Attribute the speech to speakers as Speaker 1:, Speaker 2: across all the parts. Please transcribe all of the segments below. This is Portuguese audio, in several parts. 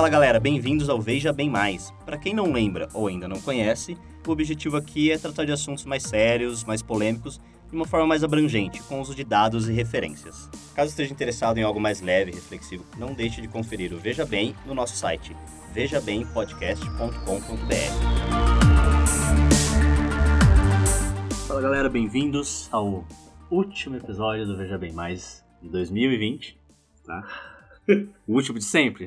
Speaker 1: Fala galera, bem-vindos ao Veja Bem Mais. Para quem não lembra ou ainda não conhece, o objetivo aqui é tratar de assuntos mais sérios, mais polêmicos, de uma forma mais abrangente, com uso de dados e referências. Caso esteja interessado em algo mais leve e reflexivo, não deixe de conferir o Veja Bem no nosso site vejabempodcast.com.br. Fala galera, bem-vindos ao último episódio do Veja Bem Mais de 2020, tá? O último de sempre?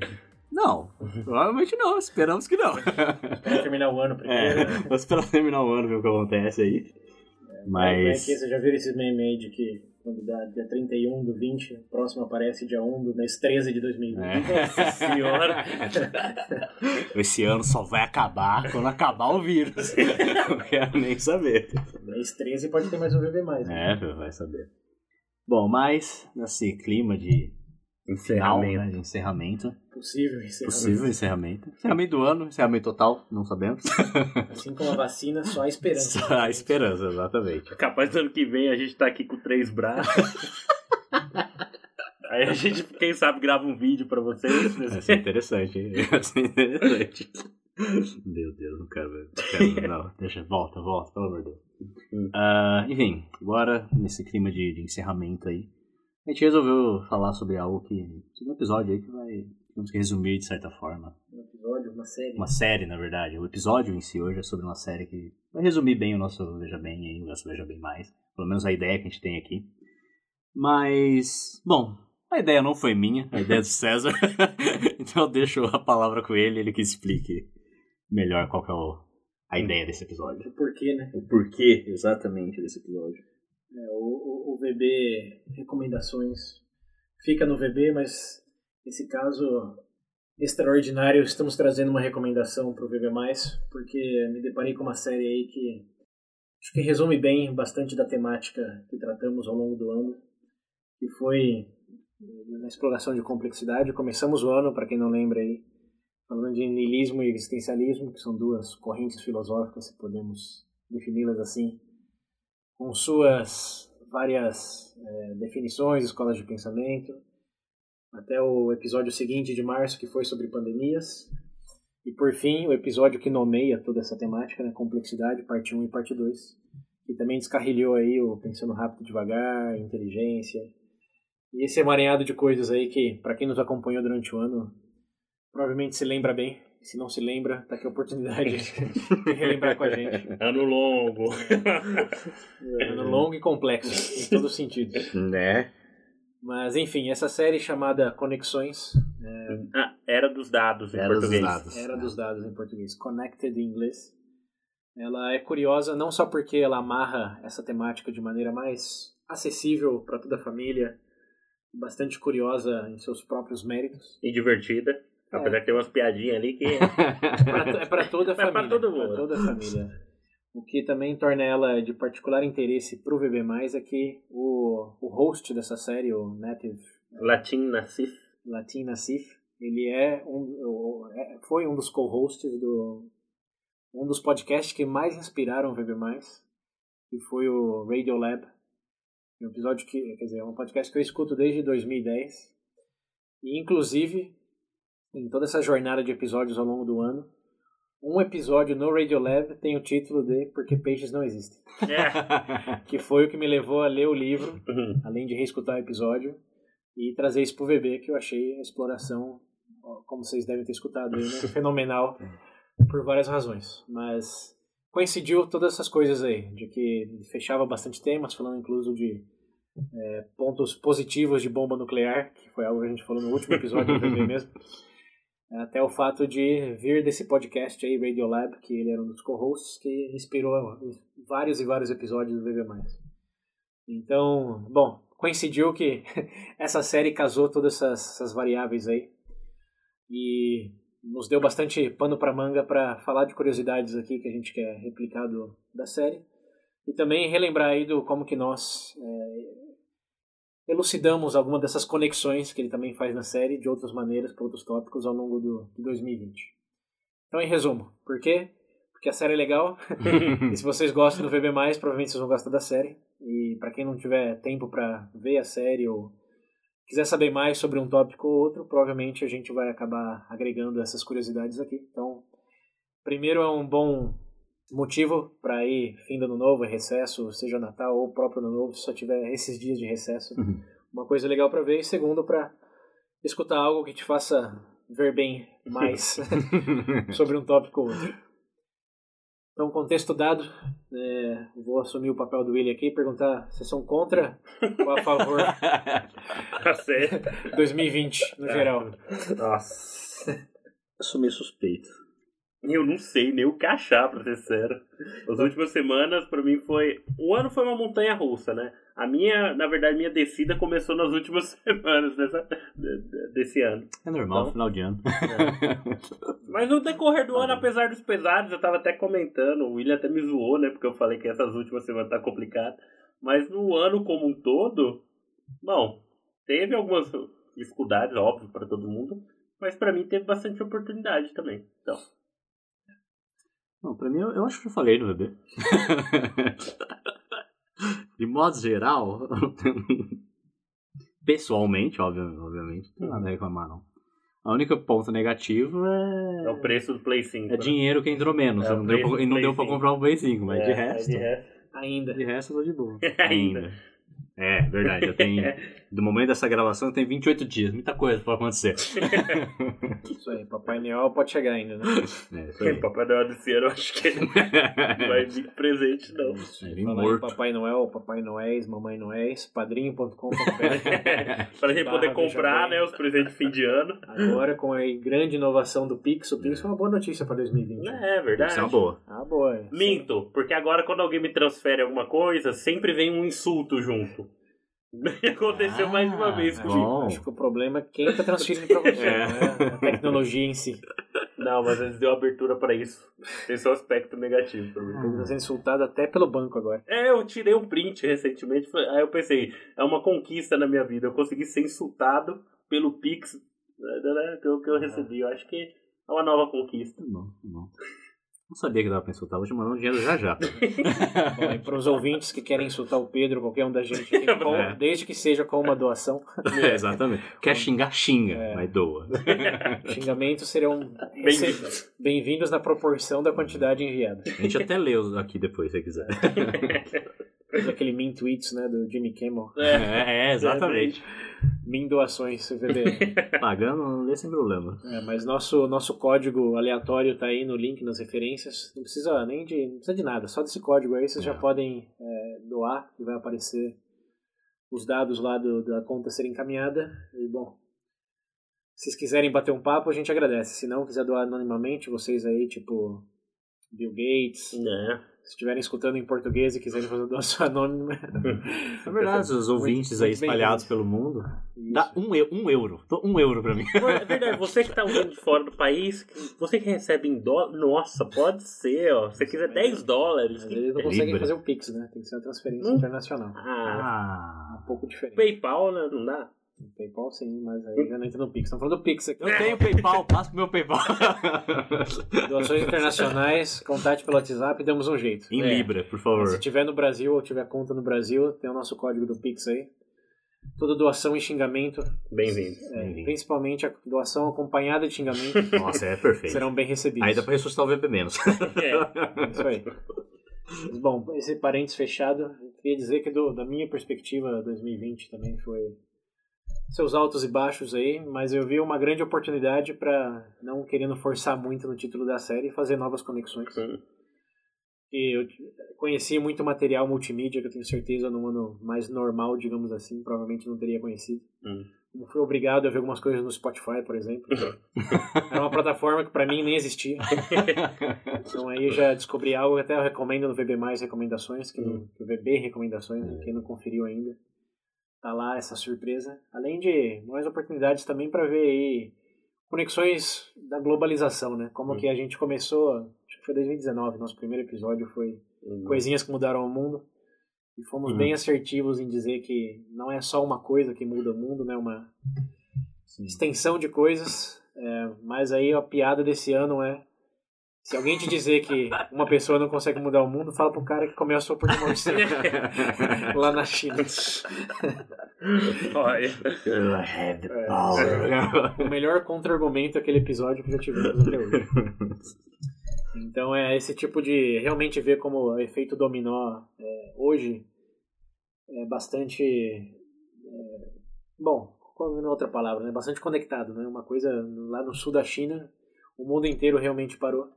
Speaker 1: Não, provavelmente não, esperamos que não.
Speaker 2: Espera terminar o ano primeiro.
Speaker 1: É, vou esperar terminar o ano, ver o que acontece aí. Mas.
Speaker 2: Aqui, você já viu esses memes aí de que quando dá dia 31 do 20, o próximo aparece dia 1 do mês 13 de 2020.
Speaker 1: É.
Speaker 2: Nossa senhora!
Speaker 1: Esse ano só vai acabar quando acabar o vírus. Não quero nem saber.
Speaker 2: mês 13 pode ter mais um VB mais. né?
Speaker 1: É, vai saber. Bom, mas nesse clima de final, né, de encerramento,
Speaker 2: Possível encerramento.
Speaker 1: possível encerramento. Encerramento do ano, encerramento total, não sabemos.
Speaker 2: Assim como a vacina, só a esperança.
Speaker 1: Só a esperança, exatamente.
Speaker 3: Capaz do ano que vem a gente tá aqui com três braços. Aí a gente, quem sabe, grava um vídeo pra vocês.
Speaker 1: Vai ser interessante, hein? Vai ser interessante. Meu Deus, não quero, não quero. Não, deixa, volta, volta, pelo amor de Deus. Ah, enfim, agora nesse clima de, de encerramento aí, a gente resolveu falar sobre algo que. sobre um episódio aí que vai, digamos que resumir de certa forma.
Speaker 2: Um episódio, uma série.
Speaker 1: Uma série, na verdade. O episódio em si hoje é sobre uma série que vai resumir bem o nosso Veja Bem aí, o nosso Veja Bem Mais. Pelo menos a ideia que a gente tem aqui. Mas, bom, a ideia não foi minha, a ideia é do César. então eu deixo a palavra com ele, ele que explique melhor qual que é o- a ideia desse episódio.
Speaker 2: O porquê, né?
Speaker 1: O porquê exatamente desse episódio.
Speaker 2: É, o, o, o VB recomendações fica no VB, mas nesse caso extraordinário estamos trazendo uma recomendação para o VB+, porque me deparei com uma série aí que acho que resume bem bastante da temática que tratamos ao longo do ano, que foi na exploração de complexidade. Começamos o ano, para quem não lembra aí, falando de niilismo e existencialismo, que são duas correntes filosóficas, se podemos defini-las assim, com suas várias eh, definições, escolas de pensamento, até o episódio seguinte de março, que foi sobre pandemias, e por fim, o episódio que nomeia toda essa temática, né, complexidade, parte 1 e parte 2, que também descarrilhou aí o Pensando Rápido Devagar, inteligência, e esse emaranhado de coisas aí que, para quem nos acompanhou durante o ano, provavelmente se lembra bem, se não se lembra, tá aqui a oportunidade de relembrar com a gente.
Speaker 3: Ano longo.
Speaker 2: É ano longo e complexo, em todos os sentidos.
Speaker 1: Né?
Speaker 2: Mas enfim, essa série chamada Conexões,
Speaker 3: Ah, era dos dados em
Speaker 1: Era dos
Speaker 3: português.
Speaker 1: dados.
Speaker 2: Era dos dados em português, Connected em inglês. Ela é curiosa não só porque ela amarra essa temática de maneira mais acessível para toda a família, bastante curiosa em seus próprios méritos.
Speaker 3: E divertida. Apesar de ter umas piadinhas ali que.
Speaker 2: É para toda a
Speaker 3: pra
Speaker 2: família.
Speaker 3: todo mundo.
Speaker 2: pra toda a família. O que também torna ela de particular interesse para o VB+, é que o, o host dessa série, o Native
Speaker 3: Latim Nassif.
Speaker 2: Latin Nassif, ele é um, é- foi um dos co-hosts do um dos podcasts que mais inspiraram o VB+, que foi o Radiolab, um episódio que, quer dizer, é um podcast que eu escuto desde 2010, e inclusive, em toda essa jornada de episódios ao longo do ano, um episódio no Radiolab tem o título de Porque Peixes Não Existem,
Speaker 3: É.
Speaker 2: que foi o que me levou a ler o livro,
Speaker 3: Uhum.
Speaker 2: além de reescutar o episódio e trazer isso pro VB, que eu achei a exploração, como vocês devem ter escutado aí, né? fenomenal por várias razões. Mas coincidiu todas essas coisas aí, de que fechava bastante temas, falando incluso de é, pontos positivos de bomba nuclear, que foi algo que a gente falou no último episódio do VB mesmo. Até o fato de vir desse podcast aí, Radiolab, que ele era um dos co-hosts, que inspirou vários e vários episódios do VB+. Então, bom, coincidiu que essa série casou todas essas, essas variáveis aí e nos deu bastante pano para manga para falar de curiosidades aqui que a gente quer replicar do, da série e também relembrar aí do como que nós é, elucidamos alguma dessas conexões que ele também faz na série de outras maneiras para outros tópicos ao longo do, de 2020. Então, em resumo, por quê? Porque a série é legal e se vocês gostam do VB+, provavelmente vocês vão gostar da série. E para quem não tiver tempo para ver a série ou quiser saber mais sobre um tópico ou outro, provavelmente a gente vai acabar agregando essas curiosidades aqui. Então, primeiro é um bom motivo para ir fim do ano novo, recesso, seja Natal ou próprio ano novo, se só tiver esses dias de recesso.
Speaker 1: Uhum.
Speaker 2: Uma coisa legal para ver. E segundo, para escutar algo que te faça ver bem mais sobre um tópico ou outro. Então, contexto dado, é, vou assumir o papel do William aqui e perguntar se são contra ou a favor
Speaker 3: Tá certo.
Speaker 2: 2020 no geral.
Speaker 3: Nossa.
Speaker 1: Assumir suspeito.
Speaker 3: Eu não sei nem o que achar, pra ser sério. As últimas semanas, pra mim, foi. O ano foi uma montanha russa, né? A minha, na verdade, minha descida começou nas últimas semanas dessa, de- de- desse ano.
Speaker 1: É normal,
Speaker 3: Então-
Speaker 1: final de ano.
Speaker 3: Mas no decorrer do ano, apesar dos pesados, eu tava até comentando, o William até me zoou, né? Porque eu falei que essas últimas semanas tá complicado. Mas no ano como um todo, bom, teve algumas dificuldades, óbvio, pra todo mundo. Mas pra mim teve bastante oportunidade também. Então,
Speaker 1: Não, pra mim, eu, eu acho que eu falei no bebê. De modo geral, pessoalmente, obviamente, obviamente, não tem nada a reclamar, não. A única ponto negativo
Speaker 3: é
Speaker 1: é,
Speaker 3: o preço do Play 5.
Speaker 1: é dinheiro que entrou menos.
Speaker 3: É, o
Speaker 1: não deu pra, e não deu pra
Speaker 3: 5.
Speaker 1: comprar um Play 5, mas
Speaker 3: É,
Speaker 1: de
Speaker 3: é,
Speaker 1: resto.
Speaker 3: de resto.
Speaker 2: Ainda.
Speaker 1: De resto, eu tô de boa.
Speaker 3: Ainda.
Speaker 1: É, verdade. Eu tenho. Do momento dessa gravação, tem 28 dias. Muita coisa pode acontecer.
Speaker 2: Isso aí, Papai Noel pode chegar ainda, né?
Speaker 1: É, isso aí.
Speaker 3: Papai Noel desse ano, eu acho que ele não vai vir presente, não.
Speaker 1: É,
Speaker 2: aí,
Speaker 1: morto.
Speaker 2: Papai Noel, Papai Noéis, Mamãe Noéis, padrinho.com.br.
Speaker 3: pra gente poder comprar, né, os presentes de fim de ano.
Speaker 2: Agora, com a grande inovação do Pix, o Pix foi uma boa notícia para 2020.
Speaker 3: É, verdade.
Speaker 1: Isso é uma boa.
Speaker 2: Ah, boa.
Speaker 3: Minto, porque agora quando alguém me transfere alguma coisa, sempre vem um insulto junto. Aconteceu mais de uma
Speaker 1: Ah,
Speaker 3: vez
Speaker 1: é
Speaker 3: comigo.
Speaker 1: bom.
Speaker 2: Acho que o problema é quem está transferindo para você,
Speaker 3: É.
Speaker 2: não é a tecnologia em si.
Speaker 3: Não, mas eles deu abertura pra isso. Tem seu aspecto negativo pra mim.
Speaker 2: Está sendo insultado até pelo banco agora.
Speaker 3: É, eu tirei um print recentemente, aí eu pensei, é uma conquista na minha vida. Eu consegui ser insultado pelo Pix né, né, que eu, que eu recebi. Eu acho que é uma nova conquista.
Speaker 1: Tá bom, tá bom. Não sabia que dava pra insultar. Vou te mandar um dinheiro já já.
Speaker 2: Bom, e para os ouvintes que querem insultar o Pedro, qualquer um da gente, aqui, com-
Speaker 1: É.
Speaker 2: desde que seja com uma doação,
Speaker 1: É, exatamente. Quer xingar, xinga.
Speaker 2: É.
Speaker 1: Mas doa.
Speaker 2: xingamentos serão
Speaker 3: Bem-vindos.
Speaker 2: bem-vindos na proporção da quantidade enviada.
Speaker 1: A gente até lê aqui depois, se quiser.
Speaker 2: Aquele min tweets, né, do Jimmy Kimmel.
Speaker 1: É, é, exatamente.
Speaker 2: Min doações, CVB.
Speaker 1: Pagando, lê sem problema.
Speaker 2: É, mas nosso, nosso código aleatório tá aí no link nas referências. Não precisa nem de. Não precisa de nada, só desse código aí vocês já
Speaker 1: É.
Speaker 2: podem é, doar e vai aparecer os dados lá do, da conta ser encaminhada. E bom. Se vocês quiserem bater um papo, a gente agradece. Se não, quiser doar anonimamente, vocês aí, tipo Bill Gates,
Speaker 3: É.
Speaker 2: se estiverem escutando em português e quiserem fazer doação anônima,
Speaker 1: Na verdade, os ouvintes
Speaker 2: muito
Speaker 1: aí espalhados pelo mundo.
Speaker 2: isso.
Speaker 1: Dá um, um euro. Dá Um euro pra mim.
Speaker 3: É verdade, você que tá ouvindo de fora do país, você que recebe em dólar, nossa, pode ser, ó. Se você quiser 10 dólares,
Speaker 2: Mas
Speaker 3: que-
Speaker 2: eles não
Speaker 1: É
Speaker 2: conseguem
Speaker 1: Libra.
Speaker 2: fazer o Pix, né? Tem que ser uma transferência
Speaker 3: Hum.
Speaker 2: internacional.
Speaker 3: ah,
Speaker 2: É um pouco diferente.
Speaker 3: PayPal, né? Não dá?
Speaker 2: PayPal sim, mas aí já não entra no Pix. Estamos falando do Pix aqui.
Speaker 1: Eu tenho PayPal, passo pro meu PayPal.
Speaker 2: Doações internacionais, contate pelo WhatsApp e damos um jeito.
Speaker 1: em
Speaker 3: É.
Speaker 1: Libra, por favor.
Speaker 2: Se tiver no Brasil ou tiver conta no Brasil, tem o nosso código do Pix aí. Toda doação e xingamento,
Speaker 3: Bem-vindo.
Speaker 2: é,
Speaker 1: Bem-vindo.
Speaker 2: principalmente a doação acompanhada de xingamento,
Speaker 1: Nossa, é perfeito.
Speaker 2: serão bem recebidos.
Speaker 1: Aí dá pra ressuscitar o VB menos.
Speaker 3: É.
Speaker 2: É Isso aí. Bom, esse parênteses fechado, eu queria dizer que do- da minha perspectiva, 2020 também foi seus altos e baixos aí, mas eu vi uma grande oportunidade para não querendo forçar muito no título da série, fazer novas conexões.
Speaker 3: Hum.
Speaker 2: E eu conheci muito material multimídia que eu tenho certeza num ano mais normal, digamos assim, provavelmente não teria conhecido.
Speaker 3: Hum.
Speaker 2: Eu fui obrigado a ver algumas coisas no Spotify, por exemplo. Era uma plataforma que para mim nem existia. Então aí já descobri algo que até eu recomendo no VB Mais Recomendações, que, no, que o VB Recomendações, né, quem não conferiu ainda, tá lá essa surpresa. Além de mais oportunidades também para ver aí conexões da globalização, né? Como
Speaker 3: Hum.
Speaker 2: que a gente começou, acho que foi 2019, nosso primeiro episódio foi
Speaker 3: Hum.
Speaker 2: Coisinhas que Mudaram o Mundo. E fomos
Speaker 1: Uhum.
Speaker 2: bem assertivos em dizer que não é só uma coisa que muda o mundo, né? Uma extensão de coisas. É, mas aí a piada desse ano é Se alguém te dizer que uma pessoa não consegue mudar o mundo, fala pro cara que comeu a sopa de morcego lá na China.
Speaker 3: Olha.
Speaker 2: É.
Speaker 1: power.
Speaker 2: O melhor contra-argumento daquele episódio que já tivemos até hoje. Então é esse tipo de realmente ver como o efeito dominó é, hoje é bastante é, bom, qual é outra palavra, né? Bastante conectado, né? Uma coisa lá no sul da China, o mundo inteiro realmente parou.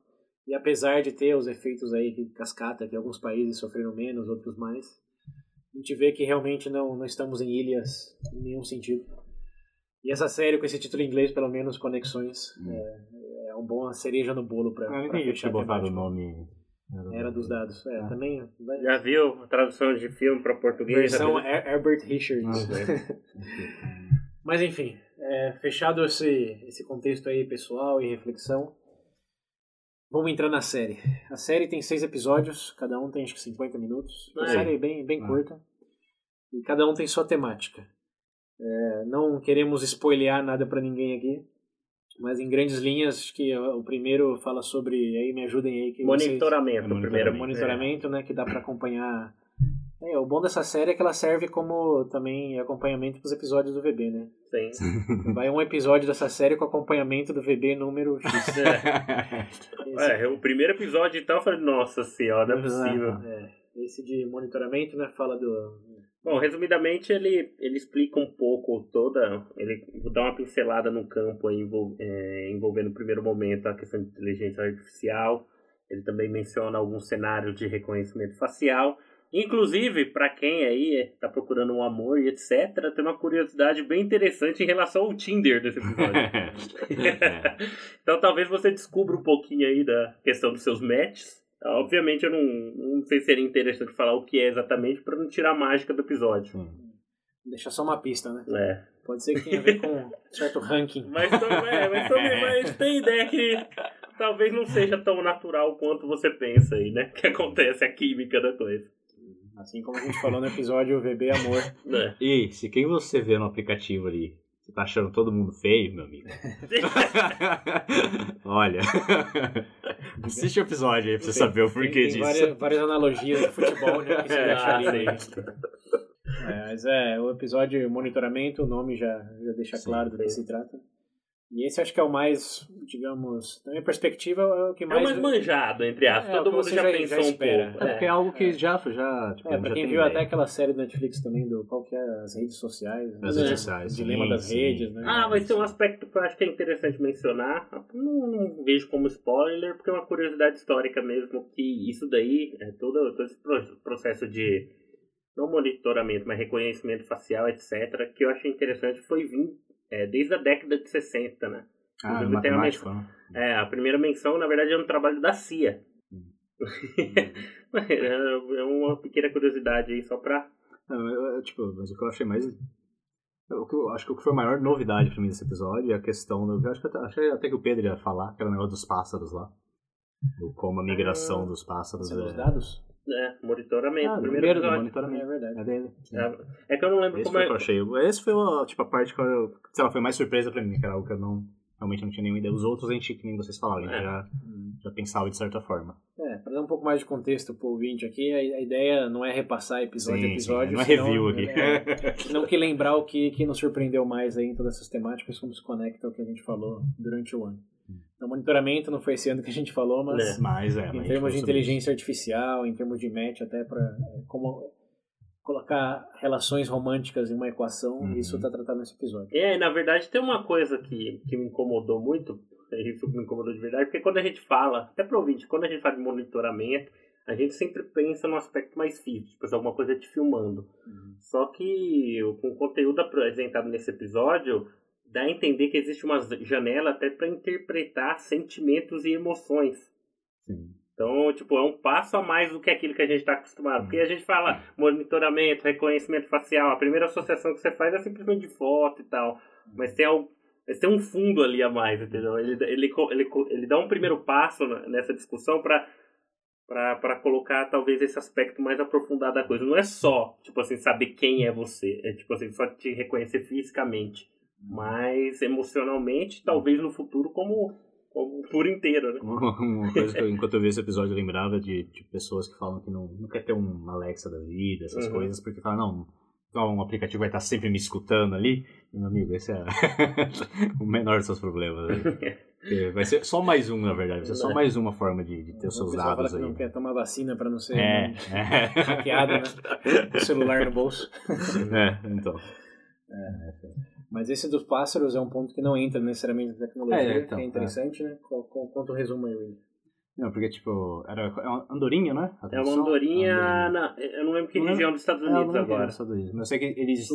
Speaker 2: E apesar de ter os efeitos aí que cascata, que alguns países sofreram menos, outros mais, a gente vê que realmente não, não estamos em ilhas em nenhum sentido. E essa série, com esse título em inglês, pelo menos, Conexões, é, é um bom cereja no bolo pra,
Speaker 1: Eu não
Speaker 2: pra
Speaker 1: entendi
Speaker 2: fechar
Speaker 1: botaram o nome.
Speaker 2: Era dos dados. É,
Speaker 1: Ah.
Speaker 2: também. vai-
Speaker 3: Já viu a tradução de filme pra português?
Speaker 2: Versão Herbert Richards.
Speaker 1: Ah,
Speaker 2: Mas enfim, é, fechado esse, esse contexto aí pessoal e reflexão, vamos entrar na série. A série tem seis episódios, cada um tem acho que 50 minutos.
Speaker 3: É.
Speaker 2: série bem, bem
Speaker 1: Ah.
Speaker 2: curta. E cada um tem sua temática. É, não queremos spoilear nada pra ninguém aqui, mas em grandes linhas, acho que o primeiro fala sobre, aí me ajudem aí, que vocês-
Speaker 3: Monitoramento,
Speaker 1: Monitoramento.
Speaker 3: primeiro.
Speaker 2: monitoramento, né, que dá pra acompanhar. É, o bom dessa série é que ela serve como também acompanhamento dos episódios do VB, né?
Speaker 3: É, sim.
Speaker 2: Vai um episódio dessa série com acompanhamento do VB número X. Esse,
Speaker 3: É, o primeiro episódio, então, eu falei, nossa senhora, não é possível.
Speaker 2: É, esse de monitoramento, né, fala do
Speaker 3: Bom, resumidamente, ele, ele explica um pouco toda. Ele dá uma pincelada no campo aí, envol- é, envolvendo no primeiro momento a questão de inteligência artificial. Ele também menciona alguns cenários de reconhecimento facial. Inclusive, para quem aí está procurando um amor e etc., tem uma curiosidade bem interessante em relação ao Tinder desse episódio. então talvez você descubra um pouquinho aí da questão dos seus matches. Obviamente eu não, não sei se seria interessante falar o que é exatamente para não tirar a mágica do episódio.
Speaker 2: deixa só uma pista, né?
Speaker 3: É.
Speaker 2: Pode ser que tenha a ver com um certo ranking.
Speaker 3: Mas, é, mas, também- mas tem ideia que talvez não seja tão natural quanto você pensa aí, né? Que acontece a química da coisa.
Speaker 2: Assim como a gente falou no episódio VB Amor.
Speaker 3: Né?
Speaker 1: E se quem você vê no aplicativo ali, você tá achando todo mundo feio, meu amigo? Olha. Assiste o episódio aí pra você saber o
Speaker 2: Tem,
Speaker 1: porquê
Speaker 2: tem
Speaker 1: disso.
Speaker 2: várias, várias analogias de futebol, né? Que você
Speaker 3: É,
Speaker 2: aí.
Speaker 3: sim.
Speaker 2: É, mas é, o episódio monitoramento, o nome já, já deixa
Speaker 1: Sim,
Speaker 2: claro do que se trata. E esse acho que é o mais, digamos, da minha perspectiva, é o que
Speaker 3: É o
Speaker 2: mais...
Speaker 3: mais manjado, entre aspas.
Speaker 2: É,
Speaker 3: Todo mundo já,
Speaker 2: já-
Speaker 3: pensou
Speaker 2: já
Speaker 3: um pouco.
Speaker 1: É porque é algo que já, já, tipo,
Speaker 2: É,
Speaker 1: já
Speaker 2: pra quem
Speaker 1: tem
Speaker 2: viu
Speaker 1: ideia.
Speaker 2: até aquela série do Netflix também, do qual que é as redes sociais. né?
Speaker 1: As
Speaker 3: redes
Speaker 1: redes sociais,
Speaker 2: O dilema
Speaker 1: sim,
Speaker 2: das
Speaker 1: sim.
Speaker 2: redes, né?
Speaker 3: Ah, mas tem um aspecto que eu acho que é interessante mencionar. Não, não vejo como spoiler, porque é uma curiosidade histórica mesmo, que isso daí, é todo, todo esse pro- processo de, não monitoramento, mas reconhecimento facial, etc., que eu achei interessante, foi vir é, desde a década de 60, né?
Speaker 1: Ah,
Speaker 3: tem uma
Speaker 1: matemático, né?
Speaker 3: É, a primeira menção, na verdade, é um trabalho da CIA. é uma pequena curiosidade aí, só pra...
Speaker 1: Não, eu- tipo, mas o que eu achei mais. O que eu acho que o que foi a maior novidade pra mim desse episódio é a questão do. Eu acho que até, achei até que o Pedro ia falar, que era o negócio dos pássaros lá. O como a migração dos pássaros.
Speaker 2: São os
Speaker 1: é-
Speaker 2: dados?
Speaker 3: É, monitoramento,
Speaker 1: Ah,
Speaker 3: primeiro
Speaker 1: primeiro do
Speaker 3: episódio.
Speaker 1: monitoramento.
Speaker 2: É verdade.
Speaker 1: É dele.
Speaker 3: É, é que eu não lembro
Speaker 1: Esse
Speaker 3: como
Speaker 1: foi o
Speaker 3: é...
Speaker 1: que eu achei. Esse foi a, tipo, a parte que eu, sei lá, foi mais surpresa pra mim, que era algo que eu não, realmente não tinha nenhuma ideia. Os outros a gente, que nem vocês falaram, a gente
Speaker 3: É.
Speaker 1: já, já pensava de certa forma.
Speaker 2: É, pra dar um pouco mais de contexto pro ouvinte aqui, a, a ideia não é repassar episódio a
Speaker 1: Sim,
Speaker 2: episódio.
Speaker 1: sim, não é
Speaker 2: senão-
Speaker 1: review aqui.
Speaker 2: É, senão que lembrar o que, que nos surpreendeu mais aí em todas essas temáticas, como se conecta ao que a gente falou durante o ano. Então, monitoramento não foi esse ano que a gente falou, mas
Speaker 3: É.
Speaker 1: Mas é.
Speaker 2: em
Speaker 1: mas
Speaker 2: termos de inteligência artificial, em termos de match, até para como colocar relações românticas em uma equação,
Speaker 1: Uhum.
Speaker 2: isso tá tratado nesse episódio.
Speaker 3: É, na verdade tem uma coisa que, que me incomodou muito, isso me incomodou de verdade, porque quando a gente fala, até pro ouvinte, quando a gente fala de monitoramento, a gente sempre pensa no aspecto mais físico, tipo, alguma coisa te filmando. Só que com o conteúdo apresentado nesse episódio, dá a entender que existe uma janela até para interpretar sentimentos e emoções.
Speaker 1: Sim.
Speaker 3: Então, tipo, é um passo a mais do que aquilo que a gente está acostumado. Porque a gente fala monitoramento, reconhecimento facial, a primeira associação que você faz é simplesmente de foto e tal. Mas tem, algo, tem um fundo ali a mais, entendeu? Ele, ele, ele, ele dá um primeiro passo nessa discussão para para colocar talvez esse aspecto mais aprofundado da coisa. Não é só, tipo assim, saber quem é você. É tipo assim, só te reconhecer fisicamente. Mas emocionalmente, talvez no futuro, como por inteiro, né?
Speaker 1: Uma, coisa que eu, enquanto eu vi esse episódio eu lembrava de, de pessoas que falam que não, não quer ter um Alexa da vida, essas
Speaker 3: Uhum.
Speaker 1: coisas, porque falam, não, então um aplicativo vai estar sempre me escutando ali. Meu amigo, esse é o menor dos seus problemas. Porque Vai ser só mais um, na verdade. Vai ser só
Speaker 3: Né?
Speaker 1: mais uma forma de, de ter os
Speaker 2: O
Speaker 1: seus dados
Speaker 2: que
Speaker 1: aí.
Speaker 2: não quer tomar vacina pra não ser
Speaker 1: É, é.
Speaker 2: hackeado, né? O celular no bolso.
Speaker 1: é, então.
Speaker 2: Mas esse dos pássaros é um ponto que não entra necessariamente na tecnologia,
Speaker 1: É, então,
Speaker 2: que é interessante, né? Co- co- Conta o resumo aí, William.
Speaker 1: Não, porque, tipo, era é uma andorinha, né? A
Speaker 3: É uma andorinha.
Speaker 1: Andorinha.
Speaker 3: na- eu não lembro que
Speaker 1: Não lembro-
Speaker 3: região dos Estados
Speaker 1: É, eu não
Speaker 3: Unidos agora.
Speaker 1: dos Estados Unidos, Mas eu sei que eles.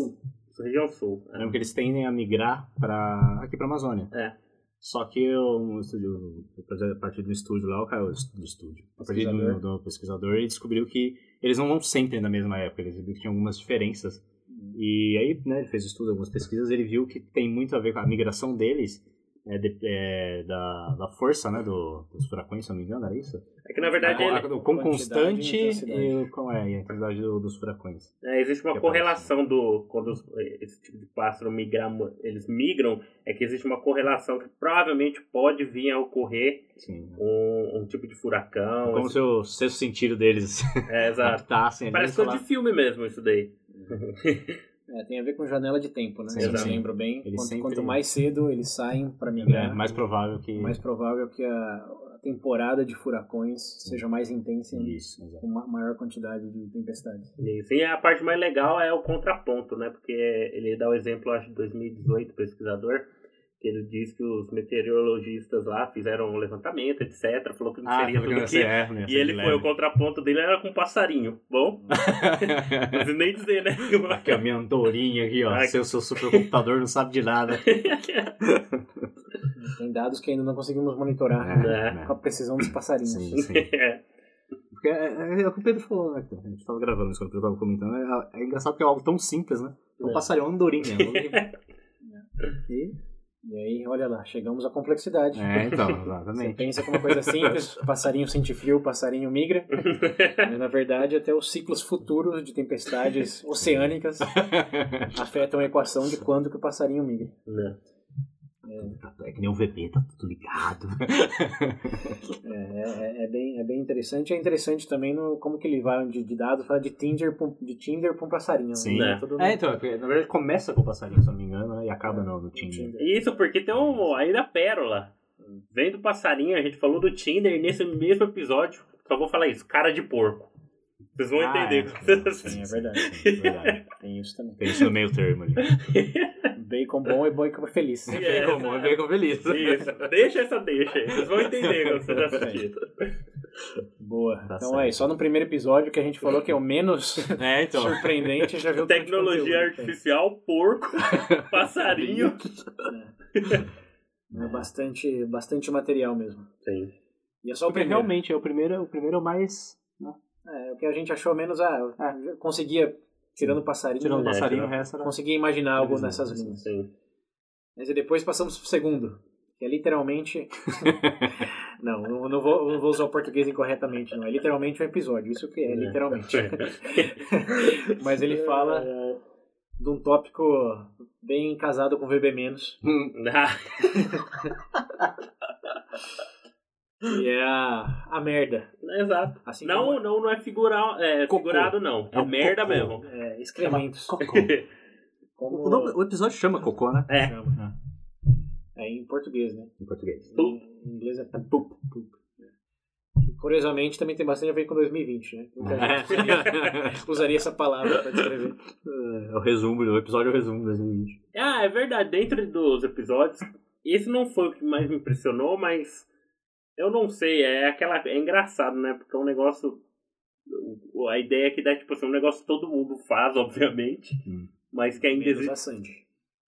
Speaker 3: Região Sul.
Speaker 1: Eu lembro que eles tendem a migrar pra, aqui pra Amazônia.
Speaker 3: É.
Speaker 1: Só que um estúdio, a partir do estúdio lá, o cara, do estúdio, a partir do,
Speaker 2: Pesquisador.
Speaker 1: do pesquisador, ele descobriu que eles não vão sempre na mesma época, eles viram que tinha algumas diferenças. E aí, né, ele fez estudo, algumas pesquisas, ele viu que tem muito a ver com a migração deles, é, de- é, da, da força, né, do, dos furacões, se eu não me engano, era isso?
Speaker 3: É que na verdade
Speaker 1: A- o quão
Speaker 2: e
Speaker 1: constante e é, e a intensidade do- dos furacões.
Speaker 3: é, existe uma correlação do. Quando os- esse tipo de pássaro migra, eles migram, é que existe uma correlação que provavelmente pode vir a ocorrer um, um tipo de furacão.
Speaker 1: Como
Speaker 3: esse-
Speaker 1: se o sexto sentido deles
Speaker 3: É, exato. Parece coisa de filme mesmo, isso daí.
Speaker 2: É, tem a ver com janela de tempo, né?
Speaker 1: Sim,
Speaker 2: Se eu
Speaker 3: sim.
Speaker 2: me lembro bem. Quanto,
Speaker 1: sempre-
Speaker 2: quanto mais cedo eles saem para
Speaker 1: É
Speaker 2: migrar,
Speaker 1: mais provável que.
Speaker 2: mais provável que a, temporada de furacões seja mais intensa e
Speaker 1: Isso,
Speaker 2: com uma maior quantidade de tempestades.
Speaker 3: Isso. E a parte mais legal é o contraponto, né? Porque ele dá o exemplo, acho, de 2018, pesquisador, ele diz que os meteorologistas lá fizeram um levantamento, etc. Falou que não seria
Speaker 1: porque
Speaker 3: tudo aquilo.
Speaker 1: é,
Speaker 3: E ele foi, o contraponto dele era com um passarinho. Bom, não nem dizer, né?
Speaker 1: Aqui a minha andorinha aqui, ó.
Speaker 3: Ai.
Speaker 1: Seu, seu supercomputador não sabe de nada.
Speaker 2: Tem dados que ainda não conseguimos monitorar
Speaker 3: É.
Speaker 2: com a precisão dos passarinhos.
Speaker 1: Sim, sim.
Speaker 3: É.
Speaker 1: Porque é, é o que o Pedro falou, né? A gente tava gravando isso quando o Pedro tava comentando. É, é engraçado porque é algo tão simples, né? Um
Speaker 3: É.
Speaker 1: passarinho, uma andorinha.
Speaker 2: E, e aí, olha lá, chegamos à complexidade.
Speaker 1: é, então,
Speaker 2: Você
Speaker 1: exatamente.
Speaker 2: pensa que uma coisa simples, passarinho sente frio, passarinho migra, mas na verdade até os ciclos futuros de tempestades oceânicas afetam a equação de quando que o passarinho migra.
Speaker 1: É que nem o VB, tá tudo ligado.
Speaker 2: É, é, é bem, é bem interessante. É interessante também no, como que ele vai de, de dados, fala de Tinder pra um- de Tinder pra um passarinho.
Speaker 1: Sim.
Speaker 2: né?
Speaker 3: É.
Speaker 2: Tudo
Speaker 1: É, então, é na verdade começa com o passarinho, se eu não me engano, né? E acaba no, no Tinder.
Speaker 3: Isso porque tem um, ainda pérola. Vem do passarinho, a gente falou do Tinder, e nesse mesmo episódio, só vou falar isso, cara de porco. Vocês vão
Speaker 1: Ah,
Speaker 3: entender.
Speaker 1: é.
Speaker 2: Sim, é verdade.
Speaker 1: É verdade.
Speaker 2: Tem isso também.
Speaker 1: Tem isso no meio termo ali.
Speaker 2: Bacon bom e bacon feliz.
Speaker 3: É.
Speaker 1: Bem comum, bem com feliz.
Speaker 3: Isso, deixa essa deixa aí. Vocês vão entender quando vocês assistirem.
Speaker 2: Boa.
Speaker 1: Tá
Speaker 2: então
Speaker 1: certo.
Speaker 2: é, só no primeiro episódio que a gente falou que é o menos
Speaker 1: É, então.
Speaker 2: surpreendente, já viu
Speaker 3: Tecnologia artificial, porco, passarinho.
Speaker 2: É bastante, bastante material mesmo.
Speaker 3: Sim.
Speaker 2: E é só o primeiro.
Speaker 1: realmente é o primeiro, o primeiro é o mais.
Speaker 2: É, o que a gente achou menos, ah, eu conseguia, tirando o passarinho,
Speaker 1: Tirando o
Speaker 2: né,
Speaker 1: passarinho, o
Speaker 3: tirando-
Speaker 1: resto era.
Speaker 2: conseguia imaginar algo nessas linhas.
Speaker 3: Sim.
Speaker 2: Mas e depois passamos pro segundo, que é literalmente... não, não, não vou, não vou usar o português incorretamente, não. É literalmente um episódio, isso que é, literalmente. Mas ele fala de um tópico bem casado com VB-,
Speaker 3: Ah,
Speaker 2: que é a, a merda.
Speaker 3: Exato.
Speaker 2: Assim
Speaker 3: Não,
Speaker 2: como
Speaker 3: não, não é, figural, é
Speaker 1: Cocô.
Speaker 3: figurado, não. É,
Speaker 1: É
Speaker 3: merda
Speaker 1: cocô.
Speaker 3: mesmo.
Speaker 2: é, excrementos.
Speaker 1: Cocô.
Speaker 2: Como
Speaker 1: O, o episódio chama Cocô, né?
Speaker 3: É.
Speaker 2: chama. É em português, né?
Speaker 1: Em português.
Speaker 2: Em inglês é poop. poop. Curiosamente também tem bastante a ver com 2020, né? Muita gente usaria, usaria essa palavra para descrever.
Speaker 1: É o resumo, o episódio é o resumo de 2020.
Speaker 3: Ah, é verdade. Dentro dos episódios, esse não foi o que mais me impressionou, mas eu não sei. É aquela, é engraçado, né? Porque é um negócio. A ideia é que dá tipo assim, um negócio que todo mundo faz, obviamente,
Speaker 1: Hum.
Speaker 3: mas que ainda
Speaker 2: Menos
Speaker 3: existe.
Speaker 2: a Sandy.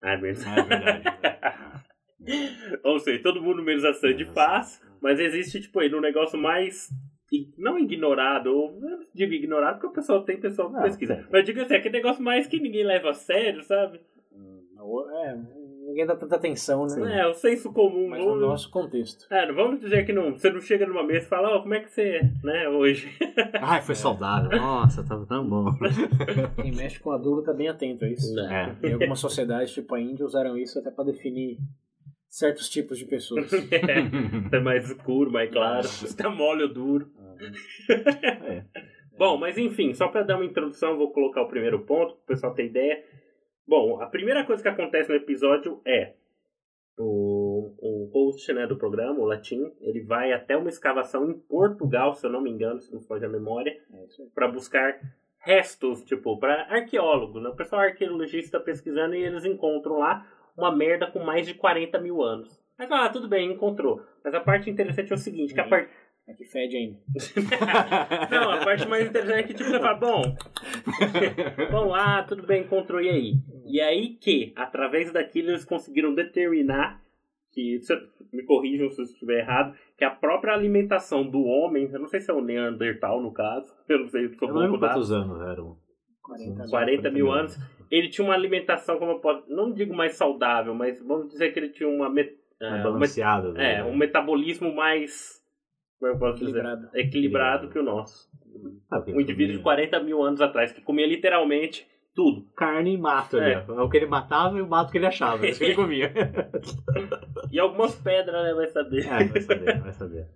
Speaker 3: Ah, é verdade.
Speaker 1: Ah, é verdade.
Speaker 3: Ou seja, todo mundo menos a Sandy faz, mas existe, tipo, aí, um negócio mais. Não ignorado, ou não digo ignorado porque o pessoal tem pessoal que
Speaker 1: Ah,
Speaker 3: pesquisa.
Speaker 1: tem.
Speaker 3: Mas digo assim, aquele negócio mais que ninguém leva a sério, sabe?
Speaker 2: É, ninguém dá tanta atenção, né?
Speaker 3: É, o senso comum.
Speaker 2: Mas no nosso contexto.
Speaker 3: É, não vamos dizer que não, você não chega numa mesa e fala, ó, como é que você, né, hoje?
Speaker 1: Ai, foi saudável. Nossa, tava tão bom.
Speaker 2: Quem mexe com adulto tá bem atento a isso.
Speaker 1: É.
Speaker 2: Em algumas sociedades, tipo a Índia, usaram isso até para definir certos tipos de pessoas.
Speaker 3: é, é mais escuro, mais claro. Se tá mole ou duro.
Speaker 1: É.
Speaker 3: Bom, mas enfim, só para dar uma introdução, eu vou colocar o primeiro ponto, para o pessoal ter ideia. Bom, a primeira coisa que acontece no episódio é o, o host né, do programa, o Latim, ele vai até uma escavação em Portugal, se eu não me engano, se não foge a memória,
Speaker 2: É
Speaker 3: para buscar restos, tipo, para arqueólogos, né? O pessoal arqueologista pesquisando e eles encontram lá uma merda com mais de 40 mil anos. Mas, ah, tudo bem, encontrou. Mas a parte interessante é o seguinte, que a parte...
Speaker 2: É que fede ainda.
Speaker 3: Não, a parte mais interessante é que, tipo, você fala, bom, vamos lá, tudo bem, encontrou, e aí? E aí que, através daquilo, eles conseguiram determinar que, se, me corrijam se eu estiver errado, que a própria alimentação do homem, eu não sei se é o Neandertal no caso, eu não sei, sou
Speaker 1: Eu
Speaker 3: pouco dado,
Speaker 1: quantos anos eram.
Speaker 2: 40 mil.
Speaker 3: 40 mil anos, ele tinha uma alimentação, como eu posso, não digo mais saudável, mas vamos dizer que ele tinha uma, met,
Speaker 1: É,
Speaker 3: é, uma- é,
Speaker 1: né?
Speaker 3: um metabolismo mais, como eu posso
Speaker 2: Equilibrado.
Speaker 3: dizer, equilibrado que o nosso.
Speaker 1: Ah,
Speaker 3: Um indivíduo de
Speaker 1: comia
Speaker 3: 40 mil anos atrás, que comia literalmente tudo.
Speaker 1: Carne e mato ali.
Speaker 3: É.
Speaker 1: É o que ele matava e o mato que ele achava. É isso que ele comia.
Speaker 3: E algumas pedras, né, vai saber.
Speaker 1: é, vai saber, vai saber.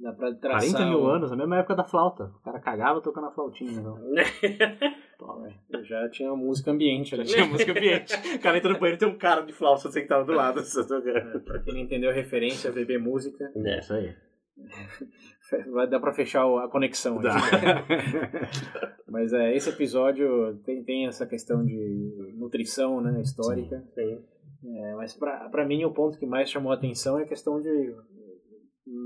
Speaker 2: Dá pra traçar
Speaker 1: 40 mil
Speaker 2: o-
Speaker 1: anos, na mesma época da flauta. O cara cagava tocando a flautinha. Então.
Speaker 2: Pô, Eu já tinha música ambiente ali.
Speaker 1: Tinha música ambiente. O cara entra no banheiro e tem um cara de flauta sentado do lado. só tocando.
Speaker 2: Pra quem não entendeu a referência, VB Música,
Speaker 1: É isso aí.
Speaker 2: vai dar pra fechar a conexão.
Speaker 1: Dá.
Speaker 2: aqui. Mas é, esse episódio tem, tem essa questão de nutrição né, histórica.
Speaker 3: Sim.
Speaker 2: É, mas pra mim o ponto que mais chamou a atenção é a questão de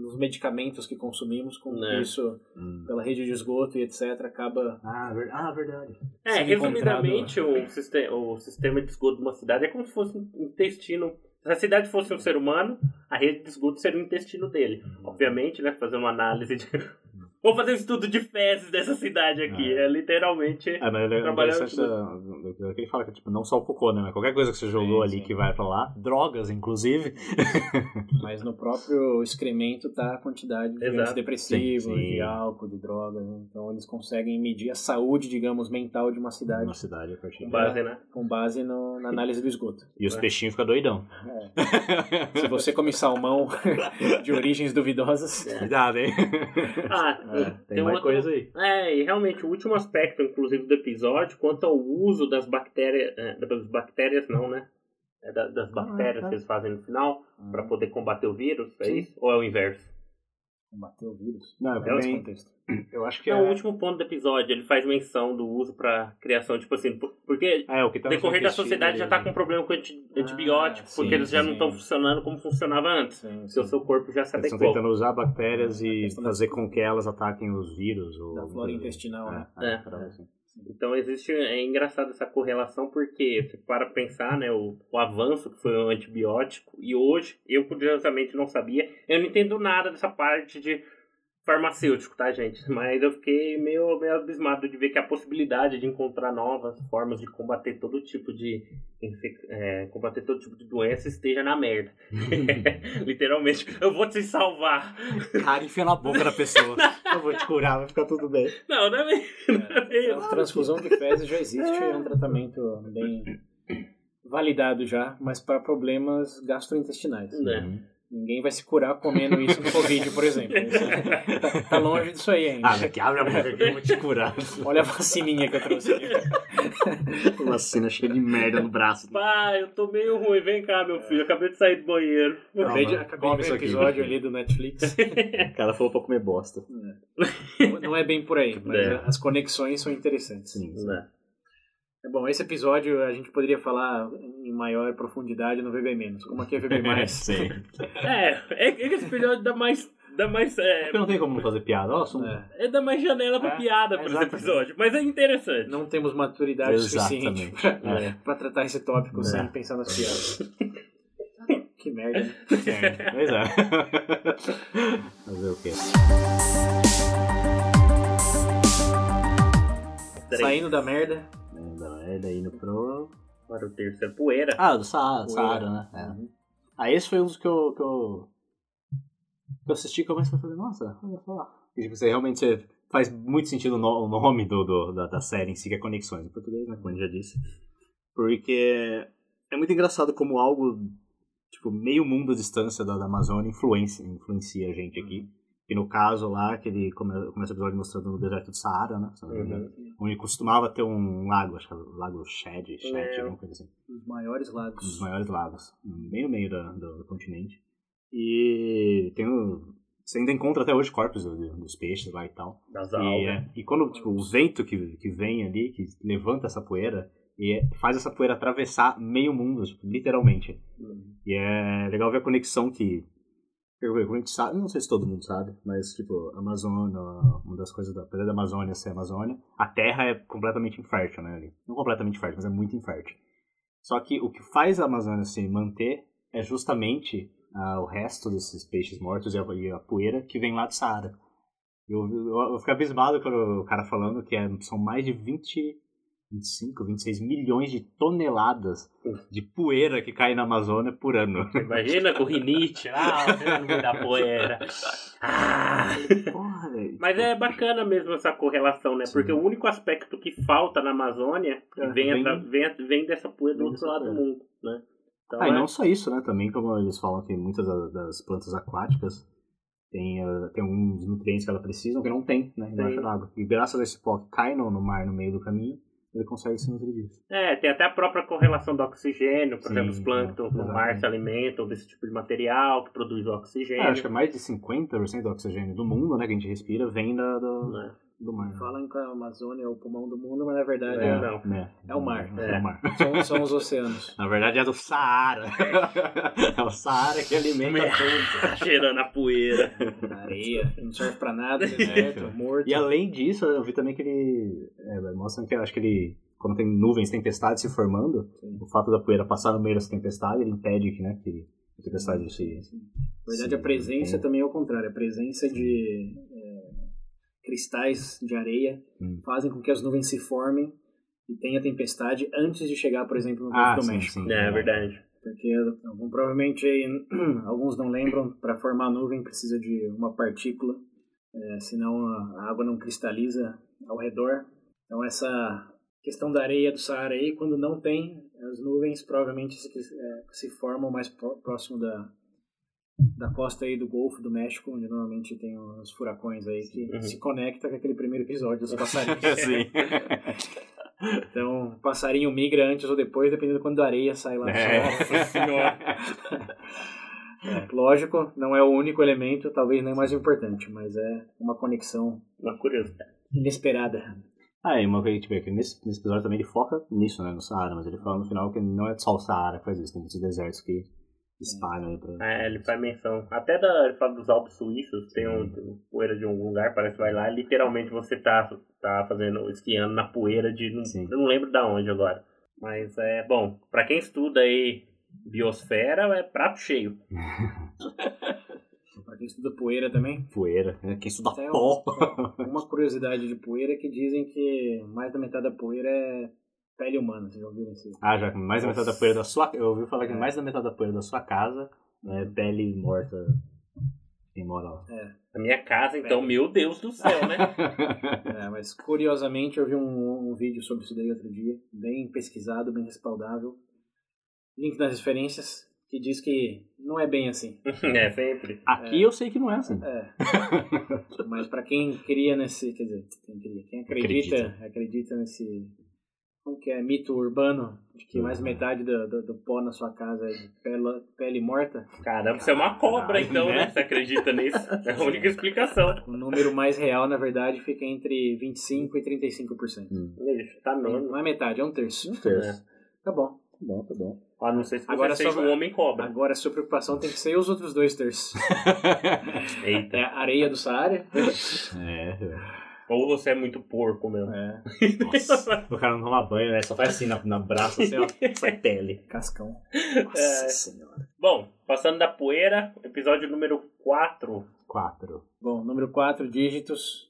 Speaker 2: os medicamentos que consumimos, com
Speaker 3: Né.
Speaker 2: isso
Speaker 1: Hum.
Speaker 2: pela rede de esgoto e etc. acaba
Speaker 1: Ah, ver- ah, verdade.
Speaker 3: É, resumidamente, o, sistema, o sistema de esgoto de uma cidade é como se fosse um intestino. Se a cidade fosse um ser humano, a rede de esgoto seria o intestino dele. Obviamente, né? Fazer uma análise de. Vou fazer um estudo de fezes dessa cidade aqui.
Speaker 1: Ah.
Speaker 3: É literalmente.
Speaker 1: É, mas é
Speaker 3: Trabalhando
Speaker 1: interessante da- do do que ele fala que tipo, não só o cocô, né? Mas qualquer coisa que você jogou
Speaker 2: Sim,
Speaker 1: ali
Speaker 2: sim.
Speaker 1: que vai pra lá, drogas, inclusive.
Speaker 2: Mas no próprio excremento tá a quantidade de
Speaker 3: Exato.
Speaker 2: antidepressivos,
Speaker 1: Sim,
Speaker 2: de álcool, de drogas. né? Então eles conseguem medir a saúde, digamos, mental de uma cidade
Speaker 1: Uma cidade a partir
Speaker 3: Com base, né?
Speaker 2: com base no- na análise do esgoto.
Speaker 1: E os peixinhos ficam doidão.
Speaker 2: Se você come salmão de origens duvidosas,
Speaker 1: Cuidado, hein?
Speaker 3: Ah,
Speaker 1: É, tem
Speaker 3: um
Speaker 1: mais
Speaker 3: outro-
Speaker 1: coisa aí.
Speaker 3: É, e realmente o último aspecto, inclusive, do episódio, quanto ao uso das bactérias. é, das bactérias não, né? É da- das bactérias
Speaker 2: tá.
Speaker 3: que eles fazem no final pra poder combater o vírus, é
Speaker 2: Sim.
Speaker 3: isso? Ou é o inverso?
Speaker 2: Combater o vírus.
Speaker 1: Não,
Speaker 2: É
Speaker 1: bem,
Speaker 2: contexto.
Speaker 1: eu acho que
Speaker 3: É
Speaker 1: é.
Speaker 3: o último ponto do episódio, ele faz menção do uso pra criação, tipo assim, por- porque
Speaker 1: É, o que tá
Speaker 3: decorrer da sociedade já tá
Speaker 1: ali.
Speaker 3: com problema com anti- antibióticos,
Speaker 2: sim,
Speaker 3: porque eles já não
Speaker 2: sim.
Speaker 3: estão funcionando como funcionava antes.
Speaker 2: Sim, sim.
Speaker 3: seu corpo já se
Speaker 1: Eles estão
Speaker 3: adequou.
Speaker 1: tentando usar bactérias
Speaker 2: É,
Speaker 1: e fazer com que elas ataquem os vírus. Ou
Speaker 2: Da flora intestinal, né?
Speaker 1: É, é,
Speaker 3: É.
Speaker 1: assim.
Speaker 3: Então existe, é engraçado essa correlação porque você para pensar, né, o, o avanço que foi o antibiótico e hoje eu curiosamente não sabia, eu não entendo nada dessa parte de farmacêutico, tá, gente? Mas eu fiquei meio, meio abismado de ver que a possibilidade de encontrar novas formas de combater todo tipo de é, combater todo tipo de doença esteja na merda. Literalmente, eu vou te salvar.
Speaker 1: Cara, enfia na boca da pessoa. Eu vou te curar, vai ficar tudo bem.
Speaker 3: Não, não é bem, é
Speaker 2: A transfusão de fezes já existe, é um tratamento bem validado já, mas para problemas gastrointestinais.
Speaker 3: Né?
Speaker 1: Uhum.
Speaker 2: Ninguém vai se curar comendo isso no Covid, por exemplo. Tá, tá longe disso aí ainda.
Speaker 1: Ah, daqui abre a boca que eu vou te curar.
Speaker 2: Olha a vacininha que eu trouxe aqui.
Speaker 1: Uma cena cheia de merda no braço.
Speaker 3: Pai, eu tô meio ruim, vem cá, meu filho, eu acabei de sair do banheiro.
Speaker 2: Acabei de, acabei de ver o
Speaker 1: aqui.
Speaker 2: episódio ali do Netflix.
Speaker 1: O cara falou pra comer bosta.
Speaker 2: Não é bem por aí, mas
Speaker 3: É.
Speaker 2: as conexões são interessantes.
Speaker 1: Sim.
Speaker 3: Né?
Speaker 2: É Bom, esse episódio a gente poderia falar em maior profundidade no VB-. Como aqui é VB+.
Speaker 1: Sim.
Speaker 3: É, é que esse episódio dá mais. Dá mais. É,
Speaker 1: Porque não tem como fazer piada. Ó, um-
Speaker 2: É,
Speaker 3: é dá mais janela pra
Speaker 1: É,
Speaker 3: piada pra esse episódio. Mas é interessante.
Speaker 2: não temos maturidade
Speaker 1: Exatamente.
Speaker 2: suficiente pra,
Speaker 1: É.
Speaker 2: pra tratar esse tópico
Speaker 1: É.
Speaker 2: sem pensar nas piadas. que merda. né?
Speaker 1: É, Pois é. Fazer o quê?
Speaker 2: Saindo da merda.
Speaker 1: Da merda indo pro.
Speaker 3: Para o terceiro poeira.
Speaker 1: Ah, do Saara, né? É. Ah, esse foi um dos que eu. que eu, que eu assisti e comecei a fazer, nossa, olha só. E, tipo, você realmente você faz muito sentido o no- o nome do, do- da, da série em si, que é Conexões, em português, né? Como eu já disse. Porque é muito engraçado como algo tipo, meio mundo à distância da, da Amazônia influencia, influencia a gente aqui. E no caso lá, que ele come, começa o episódio mostrando no deserto do Saara, né?
Speaker 3: Uhum.
Speaker 1: Onde costumava ter um lago, acho que é o Lago Shed, Shed,
Speaker 3: É.
Speaker 1: alguma coisa assim.
Speaker 2: Os maiores
Speaker 1: Um
Speaker 2: lagos.
Speaker 1: dos maiores lagos, bem no meio da- do, do continente. E tem um, você ainda encontra até hoje corpos do- do- dos peixes lá e tal.
Speaker 3: Das
Speaker 1: E,
Speaker 3: algas.
Speaker 1: é, e quando tipo, o vento que, que vem ali, que levanta essa poeira, e é- faz essa poeira atravessar meio mundo, tipo, literalmente.
Speaker 3: Uhum.
Speaker 1: E é legal ver a conexão que. Como a gente sabe, não sei se todo mundo sabe, mas tipo, a Amazônia, uma das coisas da. Apesar da Amazônia ser a Amazônia, a terra é completamente infértil, né? Ali. Não completamente fértil, mas é muito infértil. Só que o que faz a Amazônia se manter é justamente ah, o resto desses peixes mortos e a, e a poeira que vem lá do Saara. Eu, eu, eu fiquei abismado com o cara falando que é- são mais de 20, 25, 26 milhões de toneladas de poeira que cai na Amazônia por ano.
Speaker 3: Imagina com rinite lá, no meio da poeira. Ah!
Speaker 1: Porra.
Speaker 3: Mas é bacana mesmo essa correlação, né?
Speaker 1: Sim.
Speaker 3: Porque o único aspecto que falta na Amazônia
Speaker 1: É,
Speaker 3: vem,
Speaker 1: vem-
Speaker 3: vem, vem dessa poeira do outro lado do mundo, né? Então,
Speaker 1: Ah, e
Speaker 3: é-
Speaker 1: não só isso, né? Também, como eles falam que muitas da- das plantas aquáticas têm, eh, tem alguns nutrientes que elas precisam que não tem, né? Embaixo água. E graças a esse pó que cai no, no mar no meio do caminho, ele consegue se nutrir disso.
Speaker 3: É, tem até a própria correlação do oxigênio, por
Speaker 1: Sim,
Speaker 3: exemplo, os plânctons
Speaker 1: é,
Speaker 3: no mar se alimentam desse tipo de material que produz o oxigênio.
Speaker 1: É, acho que é mais de 50% do oxigênio do mundo, né? Que a gente respira, vem da, do,
Speaker 3: né?
Speaker 1: Do mar.
Speaker 2: Falam que a Amazônia é o pulmão do mundo, mas na verdade
Speaker 3: É,
Speaker 2: é,
Speaker 3: não.
Speaker 1: né?
Speaker 2: É o mar.
Speaker 1: É,
Speaker 3: É.
Speaker 1: o mar.
Speaker 2: são, são os oceanos.
Speaker 1: Na verdade é do Saara. é o Saara que alimenta tudo.
Speaker 3: Cheirando a poeira.
Speaker 2: Areia, não serve pra nada, deserto,
Speaker 1: É.
Speaker 2: morto.
Speaker 1: E além disso, eu vi também que ele. É, mostra que eu acho que ele. Quando tem nuvens, tempestades se formando,
Speaker 2: Sim.
Speaker 1: o fato da poeira passar no meio dessa tempestade, ele impede que, né, que a tempestade se.
Speaker 2: Na verdade,
Speaker 1: Sim,
Speaker 2: a presença também é o contrário. A presença de é, cristais de areia
Speaker 1: Hum.
Speaker 2: fazem com que as nuvens se formem e tenha tempestade antes de chegar, por exemplo, no Golfo
Speaker 1: Ah,
Speaker 2: do
Speaker 1: sim,
Speaker 2: México.
Speaker 1: sim.
Speaker 3: É verdade.
Speaker 2: Porque algum, provavelmente alguns não lembram, para formar a nuvem precisa de uma partícula, é, senão a, a água não cristaliza ao redor. Então essa questão da areia do Saara aí, quando não tem, as nuvens provavelmente se, é, se formam mais pró- próximo da, da costa aí do Golfo do México, onde normalmente tem os furacões aí que
Speaker 3: Uhum.
Speaker 2: se conecta com aquele primeiro episódio dos passarinhos.
Speaker 1: sim.
Speaker 2: Então, o passarinho migra antes ou depois, dependendo de quando a areia sai lá
Speaker 1: É.
Speaker 2: sol. É, lógico, não é o único elemento, talvez nem o mais importante, mas é uma conexão
Speaker 3: Uma curiosidade.
Speaker 2: inesperada.
Speaker 1: Ah, e uma coisa que tipo, que nesse, nesse episódio também ele foca nisso, né, no Saara, mas ele fala no final que não é só o Saara que faz isso, tem muitos desertos que espalham aí pra.
Speaker 3: É, ele faz menção. Até da, ele fala dos Alpes Suíços, tem um, tem um poeira de algum lugar, parece que vai lá, e literalmente você tá, tá fazendo, esquiando na poeira de. Não, eu não lembro da onde agora. Mas é bom, pra quem estuda aí biosfera, é prato cheio.
Speaker 2: Pra quem estuda poeira também,
Speaker 1: Poeira, né? Quem estuda
Speaker 2: um-
Speaker 1: pó.
Speaker 2: uma curiosidade de poeira é que dizem que mais da metade da poeira é pele humana, vocês já ouviram isso?
Speaker 1: Ah, já, mais da metade da poeira da sua. Eu ouvi falar que
Speaker 2: É.
Speaker 1: mais da metade da poeira da sua casa é pele morta. Quem mora lá.
Speaker 3: Na minha casa, então, meu Deus do céu, né?
Speaker 2: É, mas curiosamente eu vi um, um vídeo sobre isso daí outro dia, bem pesquisado, bem respaldável. Link nas referências, que diz que não é bem assim.
Speaker 3: é, sempre.
Speaker 1: Aqui eu sei que não é assim.
Speaker 2: É. Mas pra quem queria nesse, quer dizer, quem queria, quem acredita, acredita, nesse como que é mito urbano de que mais
Speaker 1: Uhum.
Speaker 2: metade do, do, do pó na sua casa é de pele, pele morta,
Speaker 3: Caramba, você é uma cobra, então,
Speaker 1: né?
Speaker 3: né? Você acredita nisso? É a única explicação.
Speaker 2: o número mais real na verdade fica entre 25 e 35%.
Speaker 1: Hum.
Speaker 3: Ixi, tá menos.
Speaker 2: Não é metade, é um terço.
Speaker 1: terço.
Speaker 2: Tá bom.
Speaker 1: Tá bom, tá bom.
Speaker 3: A não ser se você
Speaker 2: Agora
Speaker 3: seja
Speaker 2: só-
Speaker 3: um homem cobra.
Speaker 2: Agora a sua preocupação tem que ser os outros dois terços.
Speaker 3: Eita.
Speaker 2: É a areia do Saara.
Speaker 1: É.
Speaker 3: Ou você é muito porco mesmo.
Speaker 2: É,
Speaker 1: Nossa. o cara não toma banho, né? Só faz assim na, na braça, assim, ó. Sai pele.
Speaker 2: cascão.
Speaker 1: Nossa
Speaker 3: É.
Speaker 1: senhora.
Speaker 3: Bom, passando da poeira, episódio número 4.
Speaker 1: Quatro.
Speaker 2: Bom, número 4, dígitos.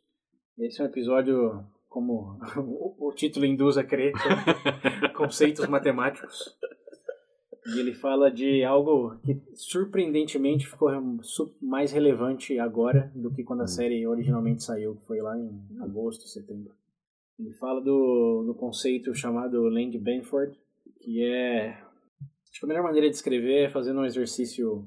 Speaker 2: Esse é um episódio, como o, título induz a crer, conceitos matemáticos. E ele fala de algo que surpreendentemente ficou mais relevante agora do que quando a série originalmente saiu, que foi lá em agosto, setembro. Ele fala do, do conceito chamado Lang Benford, que é Acho que a melhor maneira de escrever é fazendo um exercício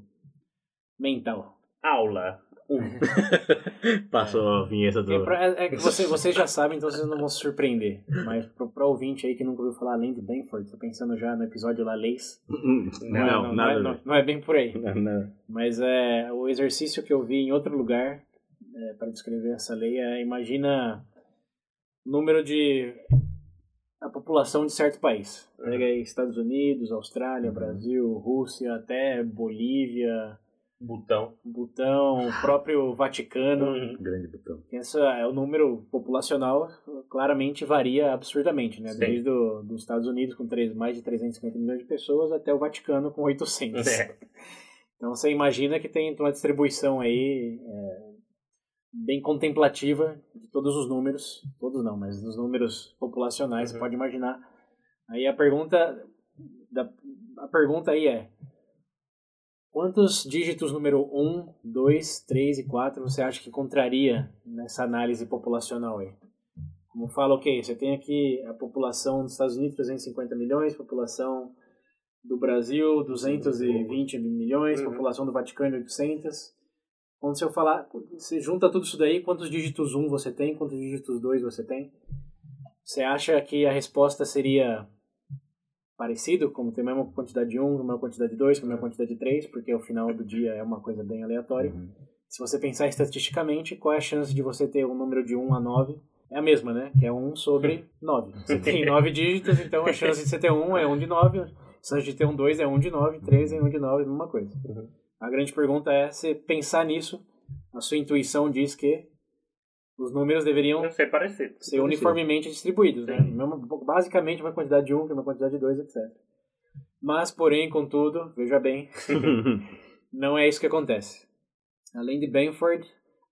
Speaker 2: mental.
Speaker 3: Aula.
Speaker 1: Passou a vinheta do.
Speaker 2: É, pra, é que você, vocês já sabem, então vocês não vão se surpreender. Mas pro, pro ouvinte aí que nunca ouviu falar além de Benford, tá pensando já no episódio lá, Leis.
Speaker 1: Não,
Speaker 2: não,
Speaker 1: nada.
Speaker 2: é, não, não é bem por aí.
Speaker 1: Não, não.
Speaker 2: Mas é o exercício que eu vi em outro lugar é, para descrever essa lei é imagina o número de a população de certo país. Pega aí Estados Unidos, Austrália, Brasil, Rússia, até Bolívia,
Speaker 3: Botão.
Speaker 2: Butão, o próprio Vaticano.
Speaker 3: Uhum.
Speaker 1: Grande botão.
Speaker 2: Essa é o número populacional claramente varia absurdamente, né?
Speaker 3: Sim.
Speaker 2: Desde do, dos Estados Unidos com três, mais de 350 milhões de pessoas até o Vaticano com 800.
Speaker 3: É.
Speaker 2: Então você imagina que tem uma distribuição aí é, bem contemplativa de todos os números, todos não, mas dos números populacionais, você
Speaker 3: Uhum.
Speaker 2: pode imaginar. Aí a pergunta da, a pergunta aí é quantos dígitos número 1, 2, 3 e 4 você acha que encontraria nessa análise populacional aí? Como fala, ok, você tem aqui a população dos Estados Unidos, 350 milhões, população do Brasil, 220 milhões,
Speaker 3: Uhum.
Speaker 2: população do Vaticano, 800. Quando eu falar, você junta tudo isso daí, quantos dígitos 1 você tem, quantos dígitos 2 você tem? Você acha que a resposta seria parecido, como tem a mesma quantidade de 1, a mesma quantidade de 2, a mesma quantidade de 3, porque o final do dia é uma coisa bem aleatória.
Speaker 1: Uhum.
Speaker 2: Se você pensar estatisticamente, qual é a chance de você ter um número de 1 a 9? É a mesma, né? Que é 1 sobre 9. Você tem 9 dígitos, então a chance de você ter 1 é 1 de 9, a chance de ter um 2 é 1 de 9, 3 é 1 de 9, mesma coisa.
Speaker 3: Uhum.
Speaker 2: A grande pergunta é, se pensar nisso, a sua intuição diz que os números deveriam
Speaker 3: parecer.
Speaker 2: ser uniformemente distribuídos, né? Basicamente uma quantidade de 1, que é uma quantidade de 2, etc. Mas, porém, contudo, veja bem, não é isso que acontece. Além de Benford,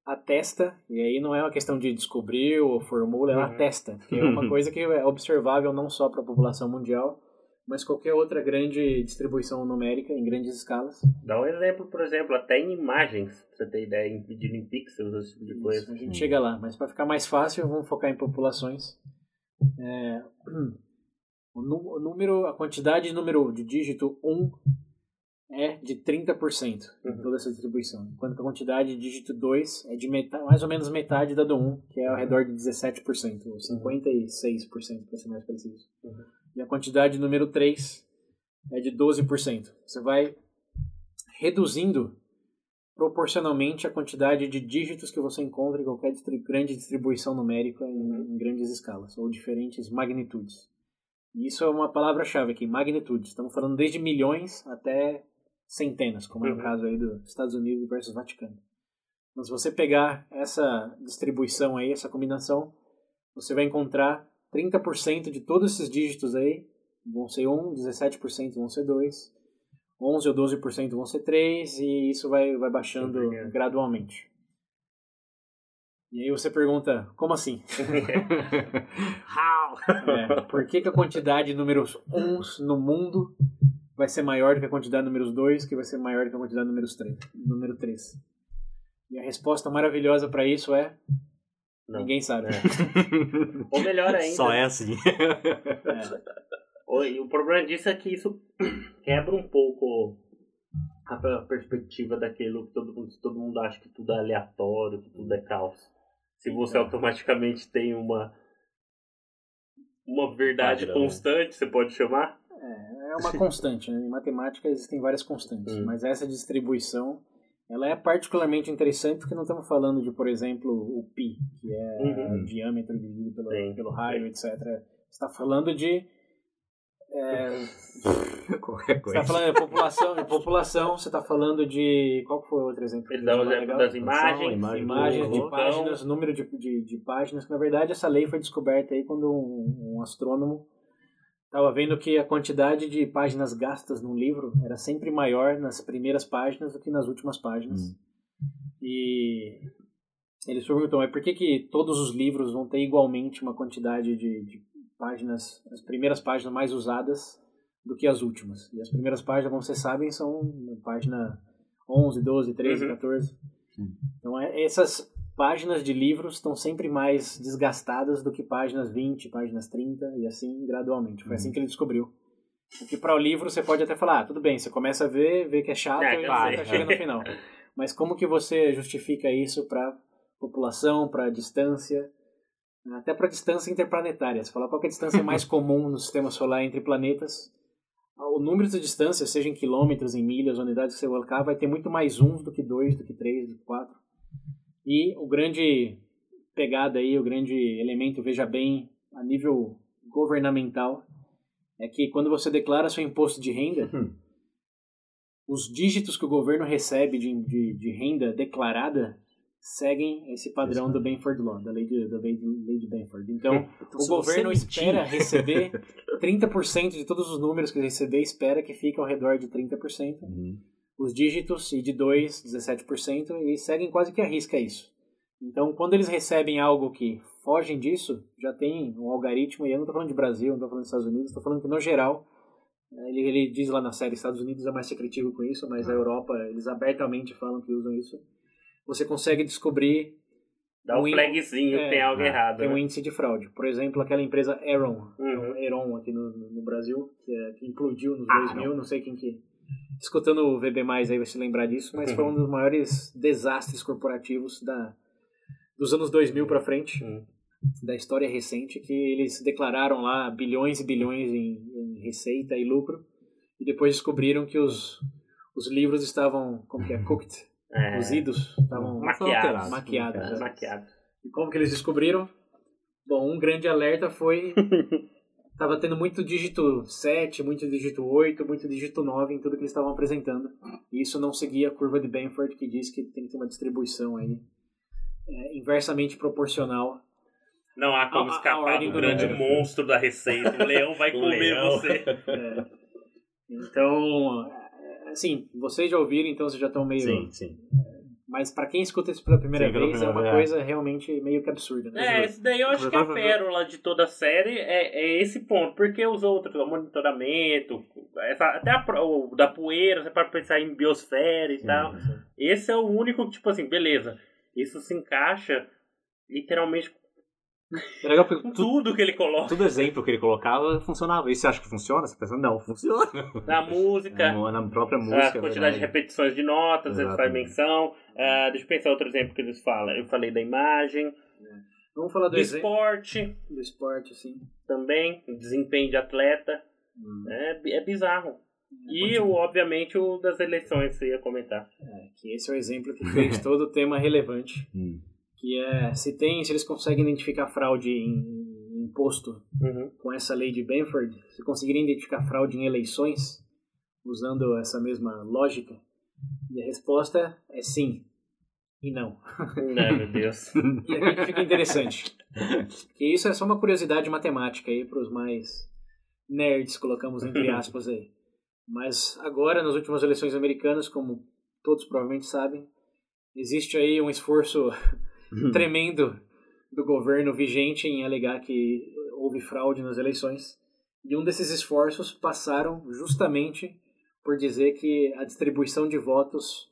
Speaker 2: atesta, e aí não é uma questão de descobrir ou formula, ela
Speaker 3: Uhum.
Speaker 2: atesta, que é uma coisa que é observável não só para a população mundial, mas qualquer outra grande distribuição numérica em grandes escalas.
Speaker 3: Dá um exemplo, por exemplo, até em imagens, pra você ter ideia, em em pixels, esse tipo de
Speaker 2: Isso,
Speaker 3: coisa.
Speaker 2: a gente chega lá, mas para ficar mais fácil, vamos focar em populações. É, o, nu- o número, a quantidade de número de dígito 1 é de 30% em
Speaker 3: Uhum.
Speaker 2: toda essa distribuição, enquanto que a quantidade de dígito 2 é de metade, mais ou menos metade da do 1, que é ao redor de 17%, ou 56% para ser mais preciso.
Speaker 3: Uhum.
Speaker 2: E a quantidade de número 3 é de 12%. Você vai reduzindo proporcionalmente a quantidade de dígitos que você encontra em qualquer grande distribuição numérica em, em grandes escalas, ou diferentes magnitudes. E isso é uma palavra-chave aqui, magnitudes. Estamos falando desde milhões até centenas, como é o
Speaker 3: Uhum.
Speaker 2: caso aí dos Estados Unidos versus Vaticano. Então, se você pegar essa distribuição aí, essa combinação, você vai encontrar 30% de todos esses dígitos aí vão ser 1, 17% vão ser 2, 11 ou 12% vão ser 3 e isso vai, vai baixando
Speaker 3: Obrigado.
Speaker 2: gradualmente. E aí você pergunta, como assim? É, por que, que a quantidade de números 1 no mundo vai ser maior do que a quantidade de números 2, que vai ser maior do que a quantidade de números 3, número 3? E a resposta maravilhosa para isso é
Speaker 3: Não.
Speaker 2: ninguém sabe.
Speaker 3: Ou melhor ainda,
Speaker 1: Só é assim.
Speaker 2: É.
Speaker 3: o, e o problema disso é que isso quebra um pouco a per- perspectiva daquilo que todo mundo, todo mundo acha que tudo é aleatório, que tudo é caos. Se você
Speaker 2: É.
Speaker 3: automaticamente tem uma uma verdade
Speaker 1: Padrão.
Speaker 3: constante, você pode chamar?
Speaker 2: É uma constante, né? Em matemática existem várias constantes,
Speaker 3: Hum.
Speaker 2: mas essa distribuição ela é particularmente interessante porque não estamos falando de, por exemplo, o π, que é
Speaker 3: Uhum.
Speaker 2: o diâmetro dividido pelo,
Speaker 3: Sim,
Speaker 2: pelo raio,
Speaker 3: sim.
Speaker 2: etc. Você está falando de é,
Speaker 1: Qualquer
Speaker 2: você
Speaker 1: coisa.
Speaker 2: está falando de população, de população, você está falando de qual que foi o outro exemplo?
Speaker 3: Ele dá o exemplo
Speaker 2: Legal?
Speaker 3: das imagens,
Speaker 1: imagem,
Speaker 2: imagens de
Speaker 3: vulcão.
Speaker 2: páginas, número de, de, de páginas, que na verdade essa lei foi descoberta aí quando um, um astrônomo estava vendo que a quantidade de páginas gastas num livro era sempre maior nas primeiras páginas do que nas últimas páginas.
Speaker 1: Hum.
Speaker 2: E ele se perguntou, mas por que, que todos os livros vão ter igualmente uma quantidade de, de páginas, as primeiras páginas mais usadas do que as últimas? E as primeiras páginas, como vocês sabem, são página 11, 12, 13,
Speaker 3: Uhum.
Speaker 2: 14.
Speaker 1: Sim.
Speaker 2: Então, é- essas páginas de livros estão sempre mais desgastadas do que páginas 20, páginas 30 e assim gradualmente. Foi assim
Speaker 1: Uhum.
Speaker 2: que ele descobriu Porque para o livro você pode até falar, ah, tudo bem, você começa a ver, vê que é chato
Speaker 3: É,
Speaker 2: e
Speaker 3: cansei.
Speaker 2: tá chega no final. Mas como que você justifica isso para população, para distância, até para distância interplanetária? Você fala qual que é a distância mais comum no sistema solar entre planetas? O número de distâncias, seja em quilômetros, em milhas, unidades que você colocar, vai ter muito mais uns do que dois, do que três, do que quatro. E o grande pegada aí, o grande elemento, veja bem, a nível governamental, é que quando você declara seu imposto de renda,
Speaker 1: Hum.
Speaker 2: os dígitos que o governo recebe de, de, de renda declarada seguem esse padrão do Benford Law, da lei de, da lei de, lei de Benford. Então,
Speaker 1: Então,
Speaker 2: o governo espera receber 30% de todos os números que ele receber, espera que fique ao redor de 30%.
Speaker 1: Uhum.
Speaker 2: Os dígitos, e de 2, 17%, e seguem quase que a risca isso. Então, quando eles recebem algo que fogem disso, já tem um algoritmo, e eu não estou falando de Brasil, não estou falando dos Estados Unidos, estou falando que, no geral, eh, ele, ele diz lá na série, Estados Unidos é mais secretivo com isso, mas a Europa, eles abertamente falam que usam isso. Você consegue descobrir
Speaker 3: Dá um
Speaker 2: Um in-
Speaker 3: flagzinho
Speaker 2: é,
Speaker 3: tem algo
Speaker 1: é,
Speaker 3: errado.
Speaker 2: tem um
Speaker 3: né?
Speaker 2: índice de fraude. Por exemplo, aquela empresa Aeron,
Speaker 3: Uhum.
Speaker 2: Aeron aqui no, no- Brasil, que, é- que implodiu nos
Speaker 1: Ah,
Speaker 2: 2000, não sei quem que... Escutando o VB+, aí vai se lembrar disso, mas foi um dos maiores desastres corporativos da, dos anos 2000 para frente,
Speaker 3: Uhum.
Speaker 2: da história recente, que eles declararam lá bilhões e bilhões em, em receita e lucro, e depois descobriram que os, os livros estavam, como que é, cooked,
Speaker 3: É,
Speaker 2: cozidos, estavam
Speaker 3: Maquiados.
Speaker 2: maquiados. é.
Speaker 3: maquiado.
Speaker 2: E como que eles descobriram? Bom, um grande alerta foi. Tava tendo muito dígito 7, muito dígito 8, muito dígito 9 em tudo que eles estavam apresentando. E isso não seguia a curva de Benford, que diz que tem que ter uma distribuição aí é, inversamente proporcional.
Speaker 3: Não há como
Speaker 2: A- a- a
Speaker 3: escapar
Speaker 2: ordem
Speaker 3: do
Speaker 2: do
Speaker 3: grande
Speaker 2: número.
Speaker 3: monstro da receita. O leão vai
Speaker 1: O
Speaker 3: comer
Speaker 1: leão.
Speaker 3: você.
Speaker 2: É. Então, é, assim, vocês já ouviram, então vocês já estão meio.
Speaker 1: Sim, sim.
Speaker 2: Mas pra quem escuta isso pela primeira
Speaker 1: Sim, pela
Speaker 2: vez, é
Speaker 1: primeira
Speaker 2: uma
Speaker 1: vez,
Speaker 2: coisa realmente meio que absurda. Né?
Speaker 3: É, esse daí eu acho que a
Speaker 1: Provavelmente-
Speaker 3: pérola de toda a série é, é esse ponto. Porque os outros, o monitoramento, essa, até a, o da poeira, você pode pensar em biosfera e tal. Esse é o único, tipo assim, beleza. Isso se encaixa literalmente
Speaker 1: É legal porque
Speaker 3: com
Speaker 1: tudo,
Speaker 3: tudo que ele coloca.
Speaker 1: todo exemplo que ele colocava funcionava. E você acha que funciona? Você pensa, não, funciona.
Speaker 3: Na música,
Speaker 1: Na, na própria
Speaker 3: a
Speaker 1: música. é
Speaker 3: quantidade de repetições de notas, eles fazem
Speaker 1: Exatamente.
Speaker 3: menção. Ah, deixa eu pensar outro exemplo que eles falam. Eu falei da imagem,
Speaker 2: Vamos falar do,
Speaker 3: do esporte
Speaker 2: do esporte, assim.
Speaker 3: também, desempenho de atleta. É, bi- é bizarro. E, o, obviamente, o das eleições, você ia comentar.
Speaker 2: É, que esse é o exemplo que fez todo o tema relevante.
Speaker 1: Hum.
Speaker 2: Que é, se tem, se eles conseguem identificar fraude em, imposto
Speaker 3: Uhum.
Speaker 2: com essa lei de Benford, se conseguirem identificar fraude em eleições, usando essa mesma lógica, e a resposta é sim e não.
Speaker 3: Ai, meu Deus.
Speaker 2: E aqui fica interessante. Que isso é só uma curiosidade matemática aí para os mais nerds, colocamos entre aspas aí. Mas agora, nas últimas eleições americanas, como todos provavelmente sabem, existe aí um esforço tremendo do governo vigente em alegar que houve fraude nas eleições. E um desses esforços passaram justamente por dizer que a distribuição de votos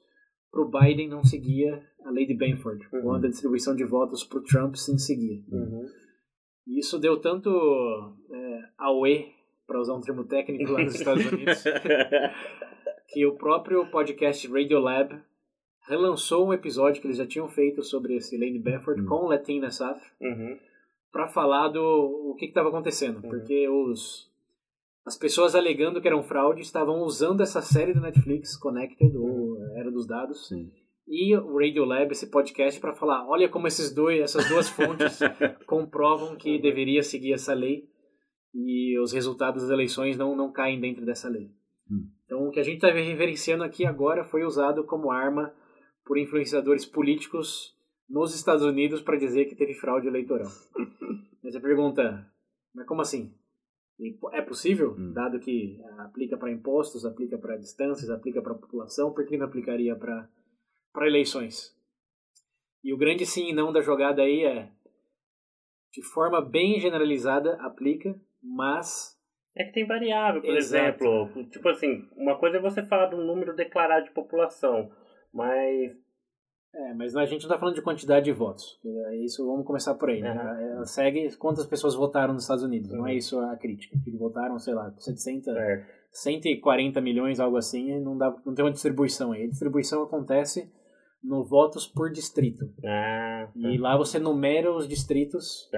Speaker 2: para o Biden não seguia a lei de Benford,
Speaker 3: Uhum.
Speaker 2: quando a distribuição de votos para o Trump sim seguia.
Speaker 3: Uhum.
Speaker 2: E isso deu tanto é, auê, para usar um termo técnico lá nos Estados Unidos, que o próprio podcast Radiolab relançou um episódio que eles já tinham feito sobre esse Lane Benford
Speaker 1: Hum.
Speaker 2: com o Latin Nassaf
Speaker 3: Uhum.
Speaker 2: para falar do o que estava acontecendo,
Speaker 3: Uhum.
Speaker 2: porque os as pessoas alegando que eram fraude estavam usando essa série da Netflix Connected, ou Era dos Dados,
Speaker 1: Sim.
Speaker 2: e o Radiolab, esse podcast, para falar, olha como esses dois, essas duas fontes comprovam que deveria seguir essa lei e os resultados das eleições não, não caem dentro dessa lei.
Speaker 1: Hum.
Speaker 2: Então, o que a gente está reverenciando aqui agora foi usado como arma por influenciadores políticos nos Estados Unidos para dizer que teve fraude eleitoral. Mas a pergunta, mas como assim? É possível,
Speaker 1: Hum.
Speaker 2: dado que ah, aplica para impostos, aplica para distâncias, aplica para a população, por que não aplicaria para para eleições? E o grande sim e não da jogada aí é, de forma bem generalizada, aplica, mas
Speaker 3: É que tem variável, por
Speaker 2: Exato.
Speaker 3: exemplo. Tipo assim, uma coisa é você falar de um número declarado de população, mas
Speaker 2: É, mas a gente não está falando de quantidade de votos. É isso, vamos começar por aí. Né?
Speaker 3: Uhum.
Speaker 2: Ela segue quantas pessoas votaram nos Estados Unidos. Não é
Speaker 3: Uhum.
Speaker 2: isso a crítica. Que votaram, sei lá, 700,
Speaker 3: Certo.
Speaker 2: 140 milhões, algo assim, e não, dá, não tem uma distribuição aí. A distribuição acontece no votos por distrito.
Speaker 3: Ah.
Speaker 2: E lá você numera os distritos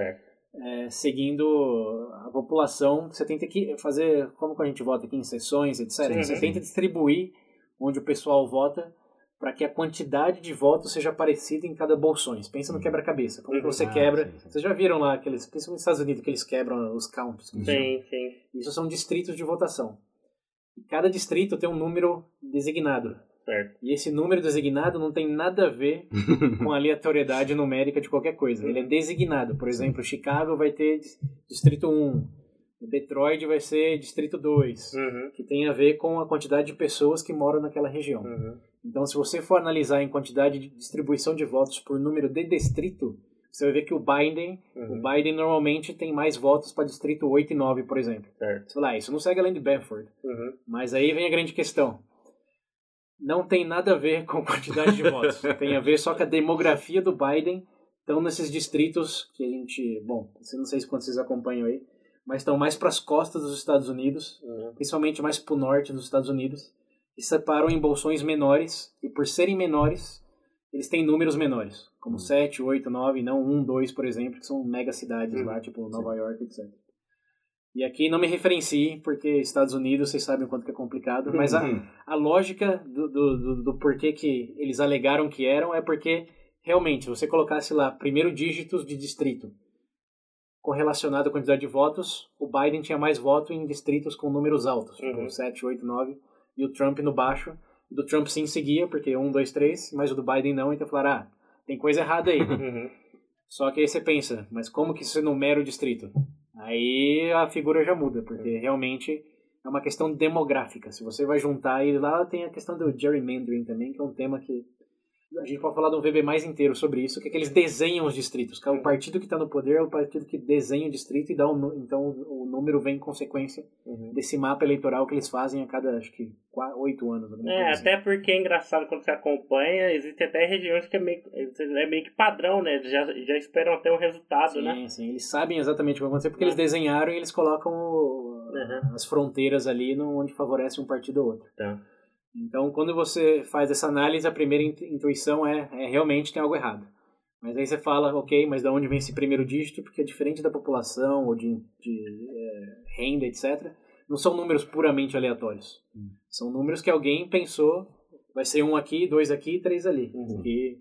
Speaker 2: é, seguindo a população. Você tenta que fazer, como que a gente vota aqui em sessões, etc.
Speaker 3: Sim,
Speaker 2: você tenta distribuir onde o pessoal vota para que a quantidade de votos seja parecida em cada bolsões. Pensa no quebra-cabeça. Como
Speaker 3: Uhum.
Speaker 2: você
Speaker 1: Ah,
Speaker 2: quebra.
Speaker 1: sim, sim.
Speaker 2: Vocês já viram lá aqueles, principalmente nos Estados Unidos, que eles quebram os counts. que.
Speaker 3: Sim, sim.
Speaker 2: Isso são distritos de votação. E cada distrito tem um número designado.
Speaker 3: Certo.
Speaker 2: E esse número designado não tem nada a ver com a aleatoriedade numérica de qualquer coisa. Ele é designado. Por exemplo, Chicago vai ter dis- distrito 1, Detroit vai ser distrito 2,
Speaker 3: Uhum.
Speaker 2: que tem a ver com a quantidade de pessoas que moram naquela região.
Speaker 3: Uhum.
Speaker 2: Então, se você for analisar em quantidade de distribuição de votos por número de distrito, você vai ver que o Biden,
Speaker 3: Uhum.
Speaker 2: o Biden normalmente tem mais votos para distrito 8 e 9, por exemplo.
Speaker 3: Certo.
Speaker 2: Você fala, ah, isso não segue além de Benford.
Speaker 3: Uhum.
Speaker 2: Mas aí vem a grande questão. Não tem nada a ver com quantidade de votos. Tem a ver só com a demografia do Biden. Estão nesses distritos que a gente. Bom, não sei se quantos vocês acompanham aí, mas estão mais para as costas dos Estados Unidos,
Speaker 3: Uhum.
Speaker 2: principalmente mais para o norte dos Estados Unidos, e separam em bolsões menores. E por serem menores, eles têm números menores, como 7, 8, 9, não 1, 2, por exemplo, que são mega cidades
Speaker 3: Uhum.
Speaker 2: lá, tipo Nova York, etc. E aqui não me referencie, porque Estados Unidos, vocês sabem o quanto que é complicado, mas a,
Speaker 1: Uhum.
Speaker 2: a lógica do, do, do, do porquê que eles alegaram que eram é porque, realmente, se você colocasse lá primeiro dígitos de distrito correlacionado à quantidade de votos, o Biden tinha mais voto em distritos com números altos, tipo
Speaker 3: Uhum.
Speaker 2: 7, 8, 9, e o Trump no baixo. Do Trump sim seguia, porque 1, 2, 3, mas o do Biden não, então falaram, ah, tem coisa errada aí.
Speaker 3: Uhum.
Speaker 2: Só que aí você pensa, mas como que isso numera o distrito? Aí a figura já muda, porque realmente é uma questão demográfica. Se você vai juntar e lá tem a questão do gerrymandering também, que é um tema que a gente pode falar de um VB mais inteiro sobre isso, que é que eles desenham os distritos. O partido que está no poder é o partido que desenha o distrito e dá o, nu- então o número vem em consequência
Speaker 3: Uhum.
Speaker 2: desse mapa eleitoral que eles fazem a cada, acho que, oito anos.
Speaker 3: É,
Speaker 2: assim.
Speaker 3: até porque é engraçado quando você acompanha, existem até regiões que é meio, é meio que padrão, né? Eles Já, já esperam até o resultado,
Speaker 2: Sim,
Speaker 3: né?
Speaker 2: sim, eles sabem exatamente o que vai acontecer porque
Speaker 3: É.
Speaker 2: eles desenharam e eles colocam o-
Speaker 3: Uhum.
Speaker 2: as fronteiras ali no, onde favorece um partido ou outro.
Speaker 3: Tá.
Speaker 2: Então, quando você faz essa análise, a primeira intu- intuição é, é realmente tem algo errado. Mas aí você fala, ok, mas de onde vem esse primeiro dígito? Porque é diferente da população ou de, de é, renda, etc. Não são números puramente aleatórios.
Speaker 1: Hum.
Speaker 2: São números que alguém pensou, vai ser um aqui, dois aqui, três ali.
Speaker 3: Uhum.
Speaker 2: Que,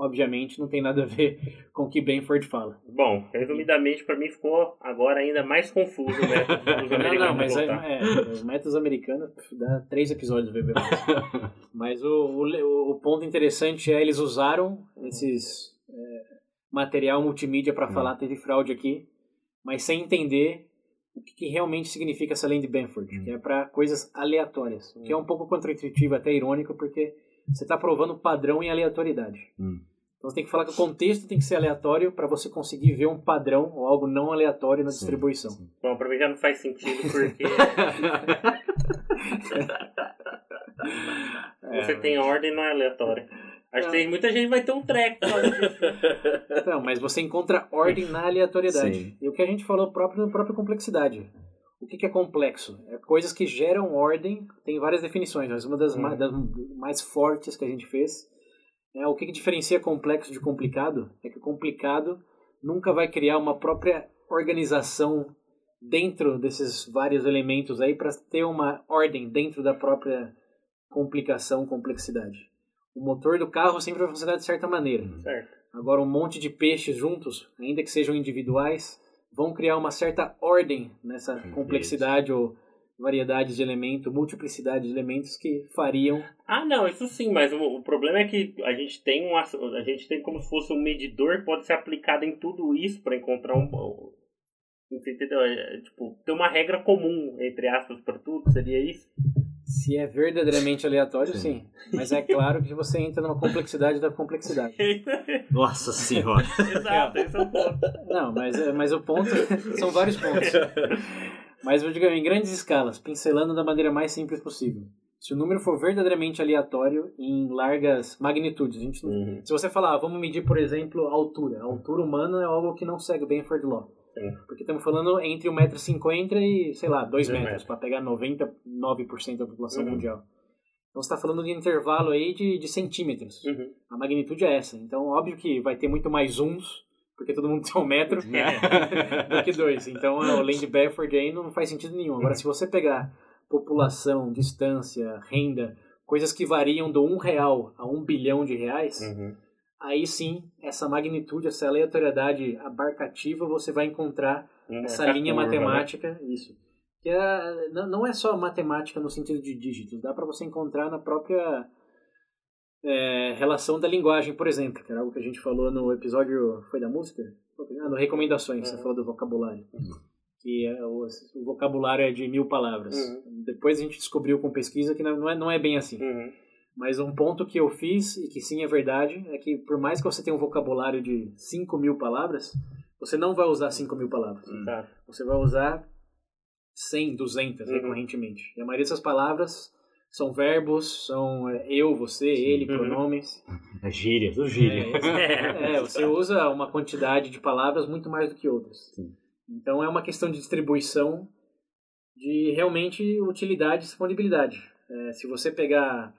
Speaker 2: obviamente, não tem nada a ver com o que Benford fala.
Speaker 3: Bom, resumidamente, pra mim ficou agora ainda mais confuso, né? Os
Speaker 2: Não, não,
Speaker 3: americanos
Speaker 2: mas é, é, os métodos americanos dá três episódios do VB. mas o, o, o ponto interessante é eles usaram esses é, material multimídia para
Speaker 1: Hum.
Speaker 2: falar teve fraude aqui, mas sem entender o que, que realmente significa essa lei de Benford,
Speaker 1: Hum.
Speaker 2: que é para coisas aleatórias, o que é um pouco contraintuitivo, até irônico, porque você está provando padrão em aleatoriedade.
Speaker 1: Hum.
Speaker 2: Então você tem que falar que o contexto tem que ser aleatório para você conseguir ver um padrão ou algo não aleatório na
Speaker 1: Sim,
Speaker 2: distribuição.
Speaker 1: sim.
Speaker 3: Bom, pra mim já não faz sentido porque você tem ordem não é aleatória. Acho
Speaker 2: Não.
Speaker 3: que tem, muita gente vai ter um treco.
Speaker 2: Então, mas você encontra ordem na aleatoriedade.
Speaker 1: Sim.
Speaker 2: E o que a gente falou próprio na própria complexidade. O que, que é complexo? É coisas que geram ordem, tem várias definições, mas uma das,
Speaker 3: Uhum.
Speaker 2: ma- das mais fortes que a gente fez é o que, que diferencia complexo de complicado é que o complicado nunca vai criar uma própria organização dentro desses vários elementos aí para ter uma ordem dentro da própria complicação, complexidade. O motor do carro sempre vai funcionar de certa maneira.
Speaker 3: certo.
Speaker 2: Agora, um monte de peixes juntos, ainda que sejam individuais, vão criar uma certa ordem nessa complexidade ou variedade de elementos, multiplicidade de elementos que fariam.
Speaker 3: Ah, não, isso sim, mas o, o problema é que a gente tem um ass- a gente tem como se fosse um medidor que pode ser aplicado em tudo isso para encontrar um entendeu? É, tipo, ter uma regra comum, entre aspas, para tudo, seria isso?
Speaker 2: Se é verdadeiramente aleatório,
Speaker 1: Sim.
Speaker 2: sim. Mas é claro que você entra numa complexidade da complexidade.
Speaker 1: Nossa senhora.
Speaker 3: Exato, esse é o ponto.
Speaker 2: Não, mas, é- mas o ponto. são vários pontos. Mas eu digo em grandes escalas, pincelando da maneira mais simples possível. se o número for verdadeiramente aleatório em largas magnitudes. A gente,
Speaker 3: Uhum.
Speaker 2: Se você falar, ah, vamos medir, por exemplo, a altura. A altura humana é algo que não segue o Benford Law.
Speaker 3: Sim.
Speaker 2: Porque estamos falando entre 1,50m e, sei lá, 2
Speaker 3: Dois
Speaker 2: metros,
Speaker 3: metros.
Speaker 2: para pegar 99% da população
Speaker 3: Uhum.
Speaker 2: mundial. Então você está falando de intervalo aí de, de centímetros.
Speaker 3: Uhum.
Speaker 2: A magnitude é essa. Então, óbvio que vai ter muito mais uns, porque todo mundo tem um metro, do que dois. Então, o Land Bedford aí não faz sentido nenhum. Agora, se você pegar população, distância, renda, coisas que variam do um real a um bilhão de reais,
Speaker 3: Uhum.
Speaker 2: aí sim, essa magnitude, essa aleatoriedade abarcativa, você vai encontrar essa
Speaker 3: Essa
Speaker 2: linha
Speaker 3: curva, né?
Speaker 2: matemática, isso. Que é, não não é só matemática no sentido de dígitos, dá para você encontrar na própria é, relação da linguagem, por exemplo, que era algo que a gente falou no episódio, foi da música? Ah, no Recomendações, você
Speaker 3: Uhum.
Speaker 2: falou do vocabulário. Que é o, o vocabulário é de mil palavras.
Speaker 3: Uhum.
Speaker 2: Depois a gente descobriu com pesquisa que não é, não é bem assim.
Speaker 3: Uhum.
Speaker 2: Mas um ponto que eu fiz, e que sim é verdade, é que por mais que você tenha um vocabulário de 5 mil palavras, você não vai usar 5 mil palavras.
Speaker 3: Tá.
Speaker 2: Você vai usar 100, 200
Speaker 3: Uhum.
Speaker 2: recorrentemente. E a maioria dessas palavras são verbos, são é, eu, você, ele,
Speaker 3: Uhum.
Speaker 2: pronomes.
Speaker 1: É gíria, tudo gíria.
Speaker 2: É, é, você usa uma quantidade de palavras muito mais do que outras.
Speaker 1: Sim.
Speaker 2: Então é uma questão de distribuição de realmente utilidade e disponibilidade. É, se você pegar,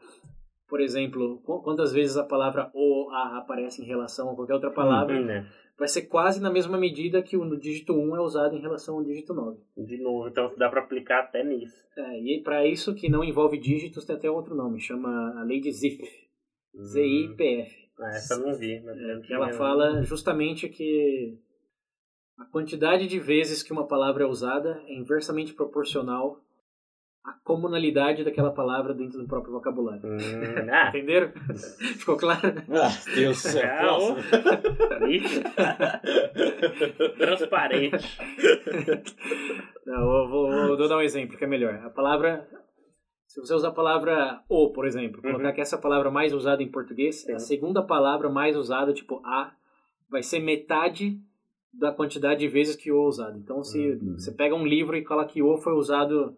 Speaker 2: por exemplo, qu- quantas vezes a palavra ou a aparece em relação a qualquer outra palavra,
Speaker 3: Uhum, né?
Speaker 2: Vai ser quase na mesma medida que o no dígito 1 é usado em relação ao dígito 9.
Speaker 3: De novo, então dá pra aplicar até nisso.
Speaker 2: É, e para isso que não envolve dígitos tem até outro nome, chama a lei de ZIF, Z-I-P-F.
Speaker 3: Ah, essa eu não vi. Mas
Speaker 2: É, que ela
Speaker 3: tinha-
Speaker 2: fala justamente que a quantidade de vezes que uma palavra é usada é inversamente proporcional à comunalidade daquela palavra dentro do próprio vocabulário.
Speaker 3: Hum, ah,
Speaker 2: Entenderam? Ficou claro?
Speaker 1: Ah, Deus do céu.
Speaker 3: É. Transparente.
Speaker 2: Não, vou, vou- vou dar um exemplo que é melhor. A palavra. Se você usar a palavra o, por exemplo,
Speaker 3: Uhum.
Speaker 2: colocar que essa palavra mais usada em português, é a
Speaker 3: Sim.
Speaker 2: segunda palavra mais usada, tipo a, vai ser metade da quantidade de vezes que o é usado. Então, se
Speaker 1: Uhum.
Speaker 2: você pega um livro e coloca que o foi usado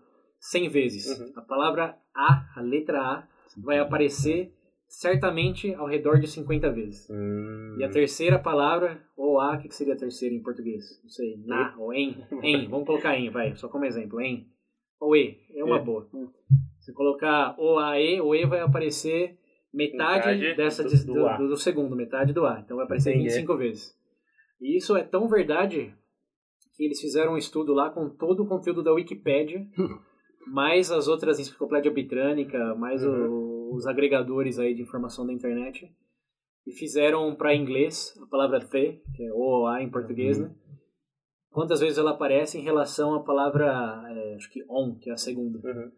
Speaker 2: 100 vezes,
Speaker 3: Uhum.
Speaker 2: a palavra a, a letra a, vai aparecer certamente ao redor de 50 vezes.
Speaker 3: Hum.
Speaker 2: E a terceira palavra, ou a, o que seria a terceira em português? Não sei, na ou em. Em, vamos colocar em, vai, só como exemplo, em. Ou e, é uma
Speaker 3: É.
Speaker 2: boa. Se colocar o, a, e, o e vai aparecer metade,
Speaker 3: Metade
Speaker 2: dessa
Speaker 3: do- do
Speaker 2: do- do segundo, metade do a. Então vai aparecer
Speaker 3: Entendi.
Speaker 2: 25 vezes. E isso é tão verdade que eles fizeram um estudo lá com todo o conteúdo da Wikipédia, mais as outras enciclopédia britânica, mais o- os agregadores aí de informação da internet, e fizeram para inglês a palavra the, que é o a em português, né? Quantas vezes ela aparece em relação à palavra, é, acho que on, que é a segunda.
Speaker 3: Uhum.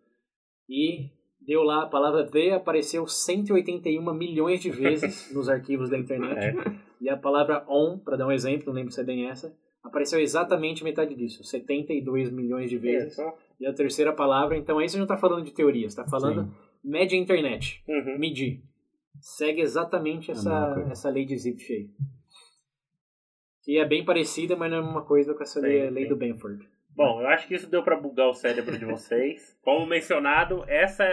Speaker 2: E deu lá a palavra the, apareceu 181 milhões de vezes nos arquivos da internet.
Speaker 3: É.
Speaker 2: E a palavra on, para dar um exemplo, não lembro se é bem essa, apareceu exatamente metade disso, 72 milhões de vezes.
Speaker 3: Isso.
Speaker 2: E a terceira palavra, então aí você não está falando de teoria, você está falando média internet,
Speaker 3: Uhum.
Speaker 2: medir. Segue exatamente
Speaker 1: a
Speaker 2: essa,
Speaker 1: coisa.
Speaker 2: essa lei de Zipf aí. Que é bem parecida, mas não é uma coisa com essa lei,
Speaker 3: Sim,
Speaker 2: lei
Speaker 3: sim.
Speaker 2: do Benford.
Speaker 3: Bom, eu acho que isso deu pra bugar o cérebro de vocês. Como mencionado, essa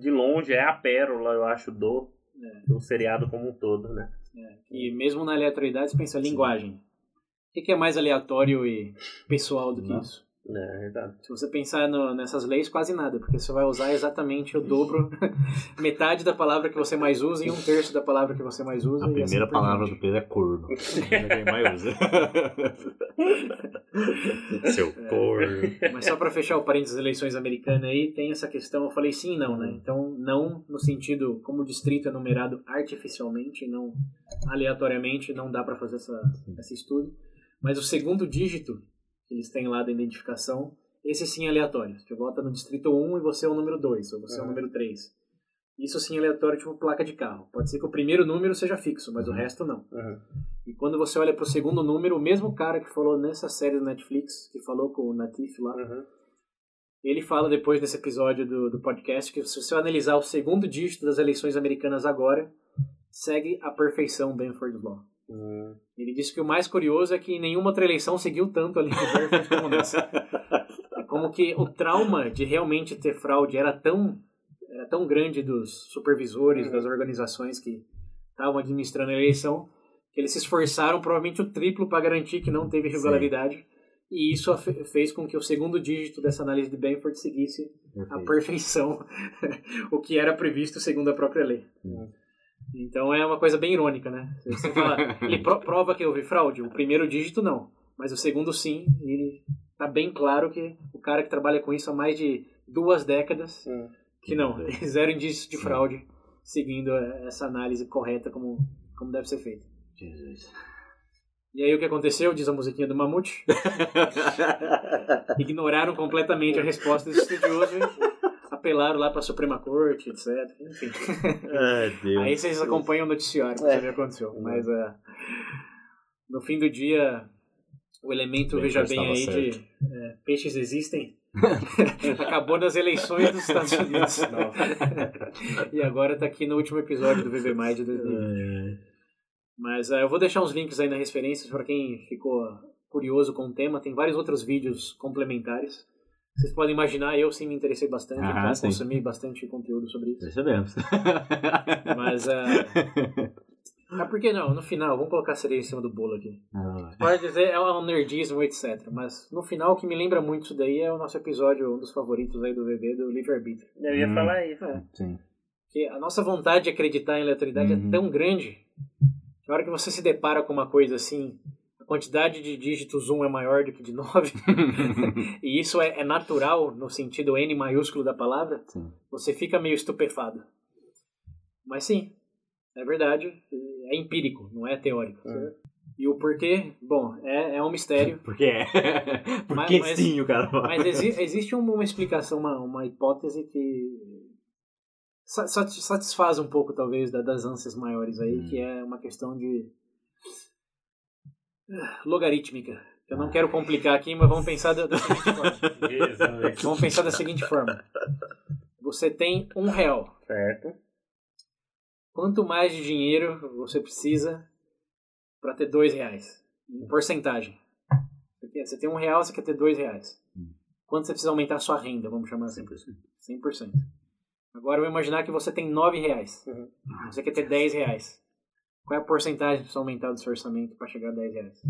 Speaker 3: de longe é a pérola, eu acho, do, do seriado como um todo, né?
Speaker 2: E mesmo na aleatoriedade, você pensa linguagem. O que é mais aleatório e pessoal do que
Speaker 1: Não.
Speaker 2: isso?
Speaker 3: É verdade.
Speaker 2: Se você pensar no- nessas leis, quase nada, porque você vai usar exatamente o dobro, metade da palavra que você mais usa e um terço da palavra que você mais usa.
Speaker 1: A primeira
Speaker 2: assim por
Speaker 1: palavra do Pedro é corno. É mais usa. Seu corno.
Speaker 2: Mas só para fechar o parênteses das eleições americanas aí, tem essa questão, eu falei sim e não, né? Então, não no sentido, como o distrito é numerado artificialmente, não aleatoriamente, não dá para fazer essa, esse estudo. Mas o segundo dígito que eles têm lá da identificação, esse sim é aleatório. Você vota no distrito 1 e você é o número 2, ou você é o
Speaker 3: Uhum.
Speaker 2: número 3. Isso sim é aleatório, tipo placa de carro. Pode ser que o primeiro número seja fixo, mas o resto não.
Speaker 3: Uhum.
Speaker 2: E quando você olha para o segundo número, o mesmo cara que falou nessa série do Netflix, que falou com o Natif lá,
Speaker 3: Uhum.
Speaker 2: ele fala depois nesse episódio do, do podcast que se você analisar o segundo dígito das eleições americanas agora, segue a perfeição Benford Law.
Speaker 3: Uhum.
Speaker 2: Ele disse que o mais curioso é que nenhuma outra eleição seguiu tanto ali de Benford como nessa. É como que o trauma de realmente ter fraude era tão, era tão grande dos supervisores,
Speaker 3: Uhum.
Speaker 2: das organizações que estavam administrando a eleição, que eles se esforçaram provavelmente o triplo para garantir que não teve irregularidade. E isso fez com que o segundo dígito dessa análise de Benford seguisse a
Speaker 1: Perfeito.
Speaker 2: perfeição o que era previsto segundo a própria lei.
Speaker 1: Hum.
Speaker 2: Então é uma coisa bem irônica, né? Você fala, ele pro- prova que houve fraude, o primeiro dígito não, mas o segundo sim, e tá bem claro que o cara que trabalha com isso há mais de duas décadas,
Speaker 3: Hum.
Speaker 2: que não, tem zero indício de
Speaker 1: Sim.
Speaker 2: fraude, seguindo essa análise correta como, como deve ser feita.
Speaker 1: Jesus.
Speaker 2: E aí o que aconteceu, diz a musiquinha do Mamute, ignoraram completamente a resposta desse estudioso e apelaram lá para a Suprema Corte, etc. Enfim.
Speaker 1: Ai, Deus.
Speaker 2: Aí vocês acompanham o noticiário pra
Speaker 3: É.
Speaker 2: saber o que aconteceu. Mas ah, no fim do dia, o elemento,
Speaker 1: Bem,
Speaker 2: veja bem aí,
Speaker 1: estava
Speaker 2: de é, peixes existem, acabou nas eleições dos Estados Unidos. e agora tá aqui no último episódio do VB Mais de 2020. Mas ah, eu vou deixar uns links aí na referência para quem ficou curioso com o tema. Tem vários outros vídeos complementares. Vocês podem imaginar, eu sim me interessei bastante,
Speaker 1: Ah,
Speaker 2: então
Speaker 1: sim.
Speaker 2: consumi bastante conteúdo sobre isso.
Speaker 1: Percebemos.
Speaker 2: Mas, ah, mas por que não? No final, vamos colocar a cereja em cima do bolo aqui.
Speaker 1: Ah,
Speaker 2: Pode dizer, é um nerdismo, etc. Mas no final, o que me lembra muito isso daí é o nosso episódio, um dos favoritos aí do VB, do livre-arbítrio.
Speaker 3: Eu ia
Speaker 1: Hum.
Speaker 3: falar isso.
Speaker 2: É,
Speaker 1: Sim.
Speaker 2: que a nossa vontade de acreditar em aleatoriedade
Speaker 1: Uhum.
Speaker 2: é tão grande que a hora que você se depara com uma coisa assim, a quantidade de dígitos 1 é maior do que de 9, e isso é, é natural no sentido N maiúsculo da palavra,
Speaker 1: Sim.
Speaker 2: você fica meio estupefado. Mas sim, é verdade, é empírico, não é teórico.
Speaker 3: Uhum.
Speaker 2: E o porquê, bom, é, é um mistério.
Speaker 1: Porque é. Porque
Speaker 2: mas-
Speaker 1: sim, o cara fala.
Speaker 2: Mas exi- existe uma, explicação, uma, uma hipótese que sa- sati- satisfaz um pouco, talvez, da- das ânsias maiores aí,
Speaker 1: Hum.
Speaker 2: que é uma questão de logarítmica. Eu não quero complicar aqui, mas vamos pensar da, da seguinte forma.
Speaker 3: Jesus.
Speaker 2: Vamos pensar da seguinte forma. Você tem um real.
Speaker 3: Certo.
Speaker 2: Quanto mais de dinheiro você precisa para ter dois reais? Em porcentagem. Você tem- um real, você quer ter dois reais.
Speaker 1: Hum.
Speaker 2: Quanto você precisa aumentar a sua renda, vamos chamar assim?
Speaker 1: 100%.
Speaker 2: 100%. Agora eu vou imaginar que você tem 9 reais.
Speaker 3: Uhum.
Speaker 2: Você quer ter 10 reais. Qual é a porcentagem que precisa aumentar do seu orçamento para chegar a 10 reais?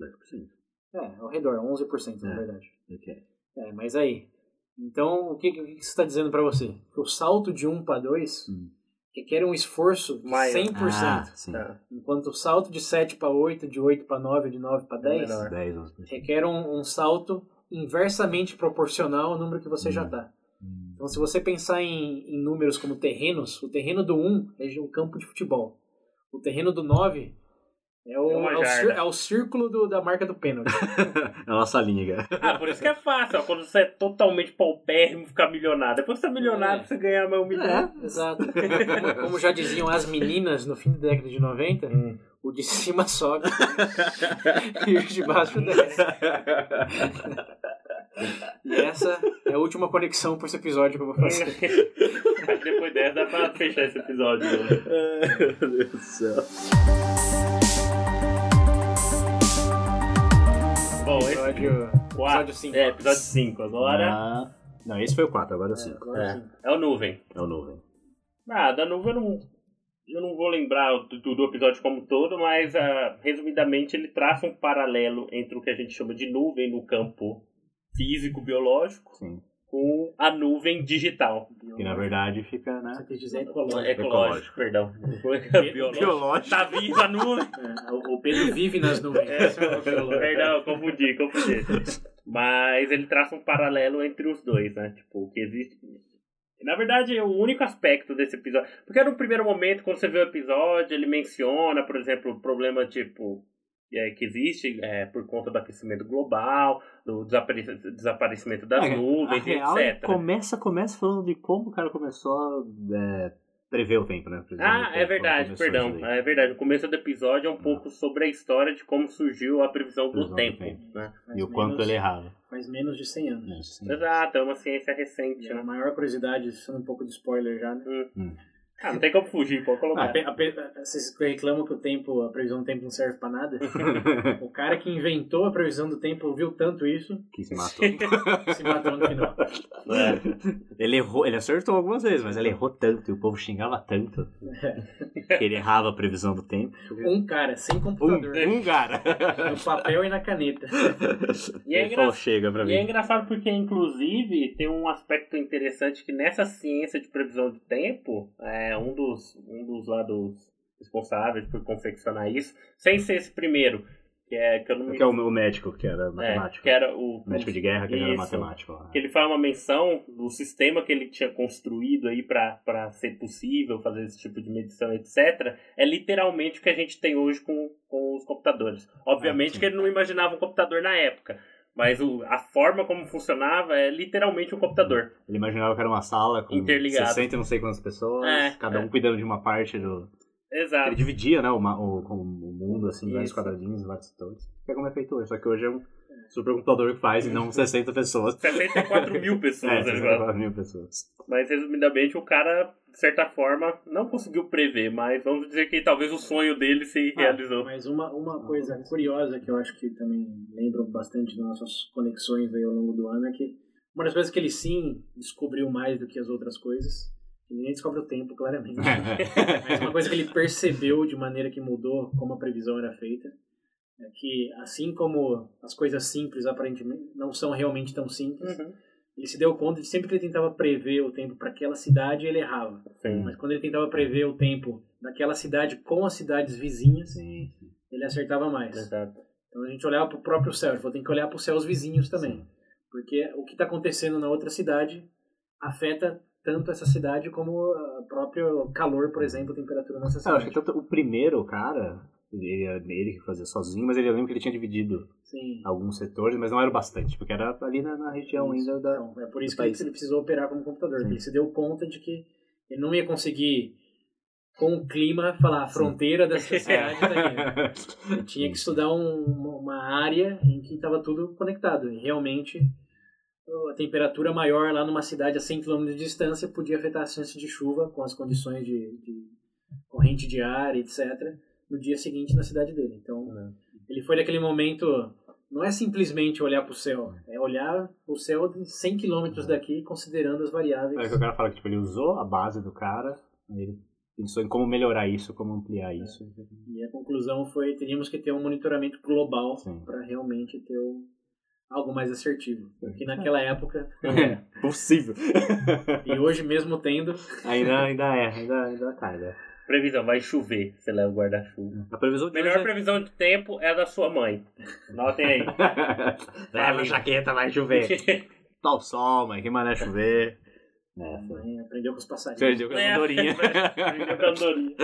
Speaker 1: 10%.
Speaker 2: É, ao redor, 11% na
Speaker 1: É.
Speaker 2: verdade.
Speaker 1: Ok.
Speaker 2: É, mas aí. Então, o que, o que isso está dizendo para você? Que o salto de 1 para 2
Speaker 1: Hum.
Speaker 2: requer um esforço de
Speaker 3: Maior.
Speaker 2: 100%.
Speaker 1: Ah, sim.
Speaker 3: Tá.
Speaker 2: Enquanto o salto de 7 para 8, de 8 para 9, de 9 para 10,
Speaker 3: menor.
Speaker 1: 10, 11%.
Speaker 2: requer um, um salto inversamente proporcional ao número que você já
Speaker 1: Hum.
Speaker 2: está.
Speaker 1: Hum.
Speaker 2: Então, se você pensar em, em números como terrenos, o terreno do 1 é um campo de futebol. O terreno do 9 é o,
Speaker 3: É
Speaker 2: é o, cir- é o círculo do- da marca do pênalti.
Speaker 1: É a nossa linha, cara.
Speaker 3: Ah, por isso que é fácil, ó, quando você é totalmente paupérrimo ficar milionário. Depois que você é milionário,
Speaker 2: É.
Speaker 3: você ganha mais um milhão.
Speaker 2: Exato. Como, como já diziam as meninas no fim da década de 90,
Speaker 3: Hum.
Speaker 2: o de cima sobe e o de baixo desce. E essa é a última conexão por esse episódio que eu vou fazer.
Speaker 3: Depois dessa dá pra fechar esse episódio. né?
Speaker 1: Meu Deus do céu.
Speaker 3: Bom, esse
Speaker 2: Episódio,
Speaker 3: quatro.
Speaker 2: episódio 5.
Speaker 3: É, episódio 5. Agora
Speaker 1: Ah, não, esse foi o 4, agora é o 5.
Speaker 2: agora
Speaker 3: é,
Speaker 2: sim.
Speaker 3: é o nuvem.
Speaker 1: É o nuvem.
Speaker 3: Ah, da nuvem eu não, eu não vou lembrar do, do episódio como um todo, mas ah, resumidamente ele traça um paralelo entre o que a gente chama de nuvem no campo físico-biológico
Speaker 1: Sim.
Speaker 3: com a nuvem digital.
Speaker 1: Que na verdade fica,
Speaker 2: Você
Speaker 1: né?
Speaker 2: quis dizer ecológico.
Speaker 3: Ecológico,
Speaker 1: Ecológico.
Speaker 3: perdão. biológico.
Speaker 1: Biológico.
Speaker 3: Tá viva a nuvem.
Speaker 2: É, o Pedro vive nas nuvens. É biológico.
Speaker 3: Perdão, confundi, confundi. Mas ele traça um paralelo entre os dois, né? Tipo, o que existe. Na verdade, o único aspecto desse episódio. Porque no primeiro momento, quando você vê o episódio, ele menciona, por exemplo, o problema, tipo. é, que existe é, por conta do aquecimento global, do desapare- desaparecimento das
Speaker 1: É,
Speaker 3: nuvens,
Speaker 1: a real, ele
Speaker 3: etc.
Speaker 1: começa, começa falando de como o cara começou a é, prever o tempo, né? Prever
Speaker 3: Ah,
Speaker 1: tempo,
Speaker 3: é
Speaker 1: quando
Speaker 3: verdade, perdão. É verdade. O começo do episódio é um pouco sobre a história de como surgiu a previsão do
Speaker 1: Previsão do
Speaker 3: tempo.
Speaker 1: tempo.
Speaker 3: Né?
Speaker 1: E o quanto
Speaker 2: menos-
Speaker 1: ele errava.
Speaker 2: Faz menos de 100 anos.
Speaker 1: né? Sim.
Speaker 3: Exato, é uma ciência recente.
Speaker 2: a
Speaker 3: Né?
Speaker 2: maior curiosidade, sendo um pouco de spoiler já, né?
Speaker 3: Hum. Ah, não tem como fugir, pode
Speaker 2: Ah,
Speaker 3: colocar.
Speaker 2: pe- a pe- Vocês reclamam que o tempo, a previsão do tempo não serve pra nada? O cara que inventou a previsão do tempo viu tanto isso
Speaker 1: que se matou.
Speaker 2: que se matou no final.
Speaker 3: É.
Speaker 1: Ele errou, ele acertou algumas vezes, mas ele errou tanto e o povo xingava tanto que ele errava a previsão do tempo.
Speaker 2: Um cara sem
Speaker 1: Um,
Speaker 2: computador,
Speaker 1: um cara.
Speaker 2: no papel e na caneta.
Speaker 3: E é engra-
Speaker 1: chega pra
Speaker 3: E é
Speaker 1: mim.
Speaker 3: engraçado porque, inclusive, tem um aspecto interessante que nessa ciência de previsão de tempo, é um dos, um dos lá dos responsáveis por confeccionar isso, sem ser esse primeiro, que é que eu não me
Speaker 1: Que é o, o médico, que era
Speaker 3: é,
Speaker 1: matemático.
Speaker 3: que era o
Speaker 1: médico de guerra, que ele era
Speaker 3: Isso.
Speaker 1: matemático. né?
Speaker 3: que ele faz uma menção do sistema que ele tinha construído aí para ser possível fazer esse tipo de medição, etc. É literalmente o que a gente tem hoje com, com os computadores. Obviamente
Speaker 1: sim.
Speaker 3: que ele não imaginava um computador na época, mas o, a forma como funcionava é literalmente um computador.
Speaker 1: Ele imaginava que era uma sala com
Speaker 3: Interligado.
Speaker 1: 60 e não sei quantas pessoas,
Speaker 3: É,
Speaker 1: cada um
Speaker 3: é.
Speaker 1: cuidando de uma parte do... Ele
Speaker 3: Exato.
Speaker 1: dividia, né, o, o, o mundo, assim, em vários
Speaker 3: Isso.
Speaker 1: quadradinhos, vários setores. Que é como é feito hoje, só que hoje é um supercomputador que faz e não 60 pessoas.
Speaker 3: 64 mil
Speaker 1: É,
Speaker 3: pessoas, né,
Speaker 1: 64 mil pessoas.
Speaker 3: Mas resumidamente o cara, de certa forma, não conseguiu prever, mas vamos dizer que talvez o sonho dele se
Speaker 2: Ah,
Speaker 3: realizou.
Speaker 2: Mas uma, uma coisa curiosa que eu acho que também lembra bastante das nossas conexões aí ao longo do ano é que uma das coisas que ele sim descobriu mais do que as outras coisas, ninguém descobre o tempo, claramente. Mas uma coisa que ele percebeu de maneira que mudou como a previsão era feita é que, assim como as coisas simples aparentemente não são realmente tão simples,
Speaker 3: Uhum.
Speaker 2: Ele se deu conta de sempre que ele tentava prever o tempo para aquela cidade, ele errava.
Speaker 3: Sim.
Speaker 2: Mas quando ele tentava prever o tempo daquela cidade com as cidades vizinhas,
Speaker 1: Sim.
Speaker 2: ele acertava mais.
Speaker 3: Exato.
Speaker 2: Então a gente olhava para o próprio céu, ele falou, tem que olhar para os céus vizinhos também. Porque o que está acontecendo na outra cidade afeta tanto essa cidade como o próprio calor, por exemplo, a temperatura nessa
Speaker 1: Ah, eu acho
Speaker 2: cidade.
Speaker 1: que tanto o primeiro cara, ele, ele que fazia sozinho, mas ele eu lembro que ele tinha dividido
Speaker 2: Sim.
Speaker 1: alguns setores, mas não era o bastante, porque era ali na, na região
Speaker 2: Isso.
Speaker 1: ainda da.
Speaker 2: Então, é por isso que ele,
Speaker 1: país.
Speaker 2: ele precisou operar como computador.
Speaker 1: Sim.
Speaker 2: Ele se deu conta de que ele não ia conseguir, com o clima, falar a fronteira dessa cidade aqui. Ele tinha que estudar um- uma- uma área em que estava tudo conectado. E realmente a temperatura maior lá numa cidade a 100 km de distância podia afetar a chance de chuva com as condições de, de corrente de ar, etc. No dia seguinte na cidade dele. Então ele foi naquele momento. Não é simplesmente olhar para o céu, é olhar o céu de 100 km daqui, considerando as variáveis.
Speaker 1: É que o cara fala que tipo, ele usou a base do cara, ele pensou em como melhorar isso, como ampliar isso.
Speaker 2: E a conclusão foi teríamos que ter um monitoramento global para realmente ter um- algo mais assertivo. Porque naquela época,
Speaker 1: É, possível.
Speaker 2: e hoje mesmo tendo,
Speaker 1: ainda, ainda é, ainda, ainda cai, né?
Speaker 3: Previsão, vai chover, você leva o guarda-chuva.
Speaker 1: A previsão de
Speaker 3: Melhor
Speaker 1: hoje
Speaker 3: previsão de tempo é a da sua mãe. Notem aí.
Speaker 1: é... Leva a jaqueta, vai chover. Tá o sol, mãe, que mané chover. É,
Speaker 2: a mãe aprendeu com os passarinhos.
Speaker 1: Perdeu com a
Speaker 3: É,
Speaker 1: andorinha.
Speaker 3: aprendeu com a andorinha.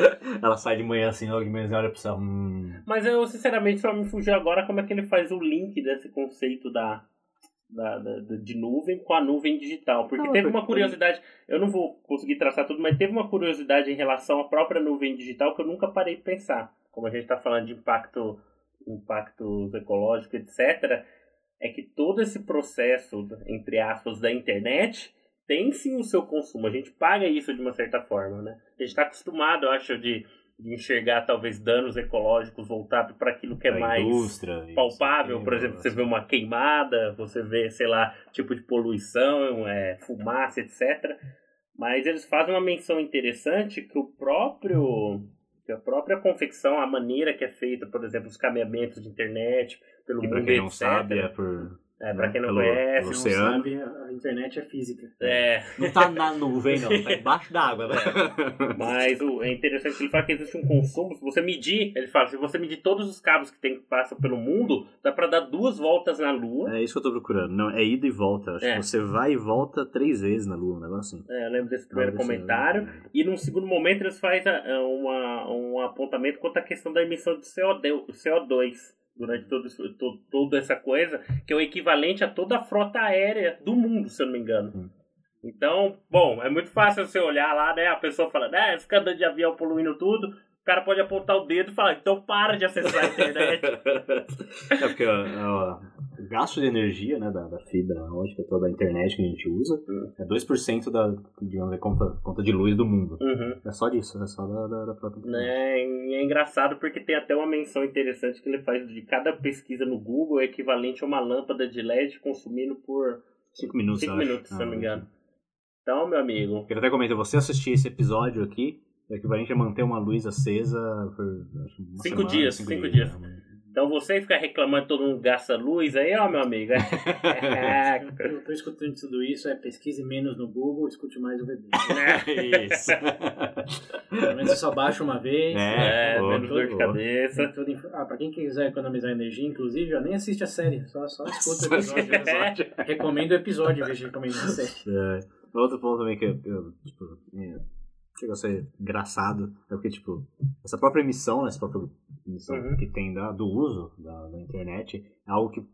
Speaker 1: Ela sai de manhã assim, logo de manhã olha pro céu. Hum,
Speaker 3: Mas eu, sinceramente, só me fugiu agora como é que ele faz o link desse conceito da, da, da- de nuvem com a nuvem digital. Porque
Speaker 1: Não,
Speaker 3: teve uma curiosidade, eu não vou conseguir traçar tudo, mas teve uma curiosidade em relação à própria nuvem digital que eu nunca parei de pensar. Como a gente está falando de impacto, impactos ecológicos, etc., é que todo esse processo, entre aspas, da internet tem sim o seu consumo. A gente paga isso de uma certa forma, né? A gente está acostumado, eu acho, de, de enxergar talvez danos ecológicos voltados para aquilo que é
Speaker 1: pra
Speaker 3: mais palpável.
Speaker 1: isso
Speaker 3: Por exemplo, você vê uma queimada, você vê, sei lá, tipo de poluição, é, fumaça, etc. Mas eles fazem uma menção interessante que o próprio que a própria confecção, a maneira que é feita, por exemplo, os cabeamentos de internet, pelo
Speaker 1: Que
Speaker 3: mundo,
Speaker 1: quem não
Speaker 3: etc.
Speaker 1: sabe, é por.
Speaker 3: É, pra quem não
Speaker 1: pelo-
Speaker 3: conhece,
Speaker 1: pelo
Speaker 2: Não
Speaker 1: oceano.
Speaker 2: sabe, a internet é física.
Speaker 3: é,
Speaker 1: Não tá na nuvem, não, tá embaixo d'água, né?
Speaker 3: Mas o, é interessante que ele fala que existe um consumo. Se você medir, ele fala, se você medir todos os cabos que tem que passam pelo mundo, dá pra dar duas voltas na Lua.
Speaker 1: É isso que eu tô procurando. Não, é ida e volta. Acho
Speaker 3: É.
Speaker 1: que você vai e volta três vezes na Lua, um negócio assim.
Speaker 3: É, eu lembro desse primeiro
Speaker 1: desse-
Speaker 3: comentário. E num segundo momento eles fazem a- uma, um apontamento quanto à questão da emissão de CO2, CO2 durante todo isso, to- toda essa coisa, que é o equivalente a toda a frota aérea do mundo, se eu não me engano.
Speaker 1: Hum.
Speaker 3: Então, bom, é muito fácil você olhar lá, né? A pessoa fala, né, fica andando de avião poluindo tudo. O cara pode apontar o dedo e falar, então para de acessar a internet.
Speaker 1: é porque ó, ó, gasto de energia né, da, da fibra ótica, toda a internet que a gente usa,
Speaker 3: Hum.
Speaker 1: é 2% da, digamos, da conta, conta de luz do mundo.
Speaker 3: Uhum.
Speaker 1: É só disso, é só da, da, da própria internet.
Speaker 3: E é engraçado porque tem até uma menção interessante que ele faz de cada pesquisa no Google é equivalente a uma lâmpada de LED consumindo por
Speaker 1: 5 minutos,
Speaker 3: 5
Speaker 1: acho.
Speaker 3: minutos, se
Speaker 1: Ah,
Speaker 3: não me engano. Então, meu amigo,
Speaker 1: Ele até comenta, você assistir esse episódio aqui, é equivalente a manter uma luz acesa por acho, uma
Speaker 3: Cinco
Speaker 1: semana,
Speaker 3: dias, cinco dias.
Speaker 1: né?
Speaker 3: Então você ficar reclamando que todo mundo gasta luz aí, ó, meu amigo. É,
Speaker 2: Eu tô escutando tudo isso, é pesquise menos no Google, escute mais o VB.
Speaker 1: Isso.
Speaker 2: Pelo menos você só baixa uma vez.
Speaker 3: é,
Speaker 1: boa,
Speaker 3: menos dor de cabeça.
Speaker 2: Tudo inf- Ah, pra quem quiser economizar energia, inclusive, ó, nem assiste a série, só, só escuta o
Speaker 1: Só
Speaker 2: episódio. Recomendo o episódio em vez de recomendar a série.
Speaker 1: É. Outro ponto também que eu, eu, tipo, é, chega a ser engraçado é porque, tipo, essa própria emissão, né, essa própria emissão
Speaker 3: Uhum.
Speaker 1: que tem da, do uso da, da internet é algo que,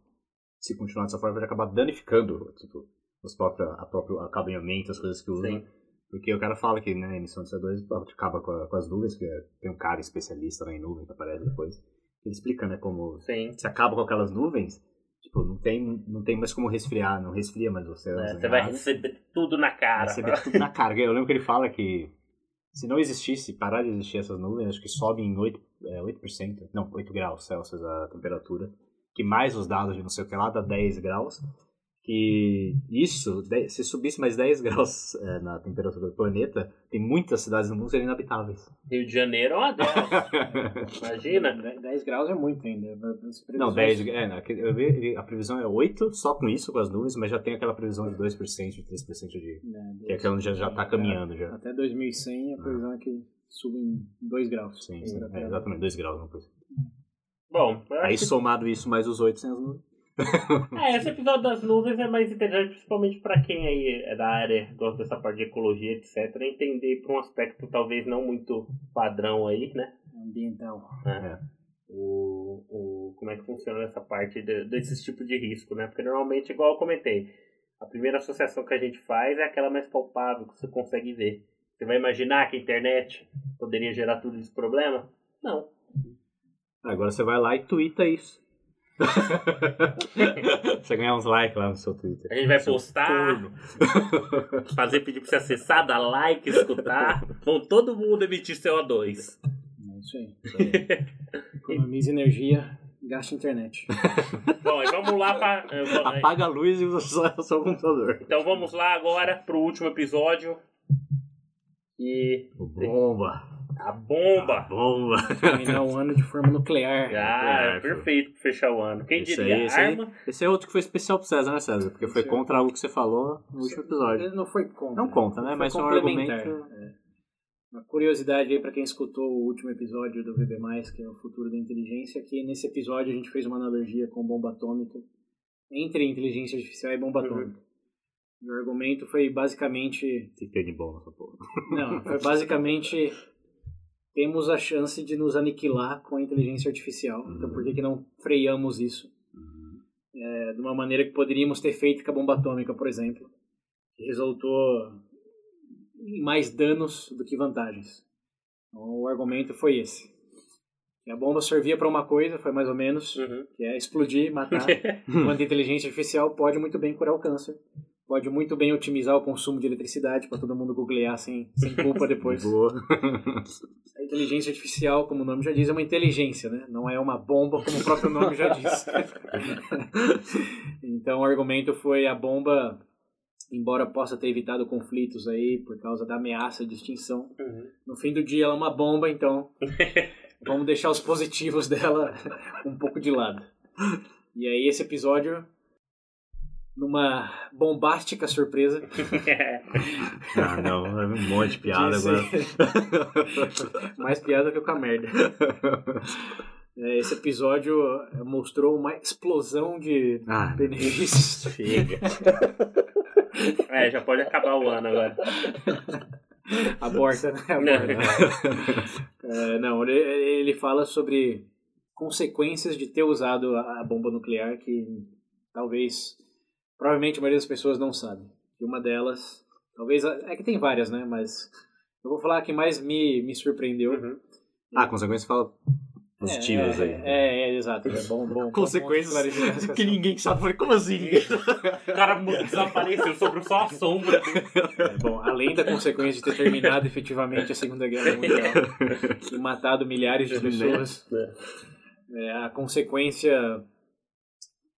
Speaker 1: se continuar dessa forma, vai acabar danificando, tipo, os próprios, a próprio acabeamento, as coisas que usam.
Speaker 3: Sim.
Speaker 1: Porque o cara fala que né, a emissão de CO2 acaba com, a- com as nuvens, que é- tem um cara especialista lá em nuvem que aparece depois. Ele explica, né, como
Speaker 3: Sim.
Speaker 1: se acaba com aquelas nuvens, tipo, não tem, não tem mais como resfriar, não resfria mais você.
Speaker 3: É, você vai receber tudo na cara.
Speaker 1: receber tudo na cara. Eu lembro que ele fala que se não existisse, parar de existir essas nuvens, acho que sobe em 8%, é, 8% não, 8 graus Celsius a temperatura, que mais os dados de não sei o que lá dá 10 graus, que isso, se subisse mais 10 graus é, na temperatura do planeta, tem muitas cidades no mundo seriam inabitáveis.
Speaker 3: Rio de Janeiro é uma delas. Imagina.
Speaker 2: 10 graus é muito ainda.
Speaker 1: Não, 10, é, não, aquele- eu vi, a previsão é 8, só com isso, com as nuvens, mas já tem aquela previsão de 2%, de 3% de... Que é aquela onde já, já tá caminhando já.
Speaker 2: Até 2100 a previsão é que suba em 2 graus.
Speaker 1: Sim, sim. É, exatamente, 2 graus, não coisa.
Speaker 3: Bom, eu
Speaker 1: Aí
Speaker 3: que-
Speaker 1: somado isso mais os 8 sem as nuvens.
Speaker 3: É, esse episódio das nuvens é mais interessante, principalmente para quem aí é da área, gosta dessa parte de ecologia, etc. Entender por um aspecto talvez não muito padrão aí, né?
Speaker 2: Ambiental.
Speaker 1: É.
Speaker 3: O, o, como é que funciona essa parte de, desses tipos de risco, né? Porque normalmente, igual eu comentei, a primeira associação que a gente faz é aquela mais palpável, que você consegue ver. Você vai imaginar que a internet poderia gerar tudo esse problema? Não.
Speaker 1: Agora você vai lá e twitta isso. você ganhar uns likes lá no seu Twitter.
Speaker 3: A gente vai postar, fazer pedir pra você acessar, dar like, escutar. Vão todo mundo emitir CO2.
Speaker 2: É isso aí. Economize energia, gaste internet.
Speaker 3: Bom, e vamos lá pra. vou-
Speaker 1: Apaga a luz e usa só o seu computador.
Speaker 3: Então vamos lá agora pro último episódio. E
Speaker 1: Bomba.
Speaker 3: A bomba.
Speaker 1: Bomba.
Speaker 2: Terminar um ano de forma nuclear.
Speaker 3: Ah,
Speaker 1: É,
Speaker 3: perfeito pra fechar o ano. Quem
Speaker 1: Esse
Speaker 3: diria?
Speaker 1: aí, esse aí.
Speaker 3: Arma.
Speaker 1: Esse é outro que foi especial pro César, né, César? Porque foi contra algo que você falou no último episódio.
Speaker 2: Ele não foi contra.
Speaker 1: Não conta, né?
Speaker 2: Foi
Speaker 1: Mas foi um argumento.
Speaker 2: É. Uma curiosidade aí pra quem escutou o último episódio do VB+, que é o futuro da inteligência, que nesse episódio a gente fez uma analogia com bomba atômica, entre inteligência artificial e bomba
Speaker 3: Uhum.
Speaker 2: atômica. E o argumento foi basicamente...
Speaker 1: O que tem de bom nessa porra?
Speaker 2: Não, foi basicamente... Temos a chance de nos aniquilar com a inteligência artificial, então por que, que não freamos isso? É, de uma maneira que poderíamos ter feito com a bomba atômica, por exemplo, que resultou em mais danos do que vantagens. Então, o argumento foi esse. Que a bomba servia para uma coisa, foi mais ou menos,
Speaker 3: Uhum.
Speaker 2: que é explodir, matar, enquanto a inteligência artificial pode muito bem curar o câncer, pode muito bem otimizar o consumo de eletricidade para todo mundo googlear sem, sem culpa depois.
Speaker 1: Boa.
Speaker 2: A inteligência artificial, como o nome já diz, é uma inteligência, né? Não é uma bomba, como o próprio nome já diz. então o argumento foi a bomba, embora possa ter evitado conflitos aí por causa da ameaça de extinção,
Speaker 3: Uhum.
Speaker 2: no fim do dia ela é uma bomba, então vamos deixar os positivos dela um pouco de lado. E aí esse episódio, numa bombástica surpresa,
Speaker 1: Ah, não. É um monte de piada
Speaker 2: Disse-
Speaker 1: agora.
Speaker 2: mais piada que com a merda. É, Esse episódio mostrou uma explosão de
Speaker 1: Ah,
Speaker 2: benefícios.
Speaker 1: chega.
Speaker 3: É, já pode acabar o ano agora.
Speaker 2: Aborta, né? Aborta. É, não, ele, ele fala sobre consequências de ter usado a, a bomba nuclear que talvez, provavelmente a maioria das pessoas não sabe. E uma delas, talvez, é que tem várias, né? Mas eu vou falar a que mais me, me surpreendeu.
Speaker 3: Uhum.
Speaker 1: Ah, consequência fala. positivas
Speaker 2: é,
Speaker 1: aí.
Speaker 2: É, é, exato. É bom, bom.
Speaker 1: Consequências
Speaker 2: bom
Speaker 1: que ninguém sabe. Falei, como assim?
Speaker 3: O cara desapareceu, sobrou só a sombra.
Speaker 2: É, bom, além da consequência de ter terminado efetivamente a Segunda Guerra Mundial e matado milhares de pessoas, é, a consequência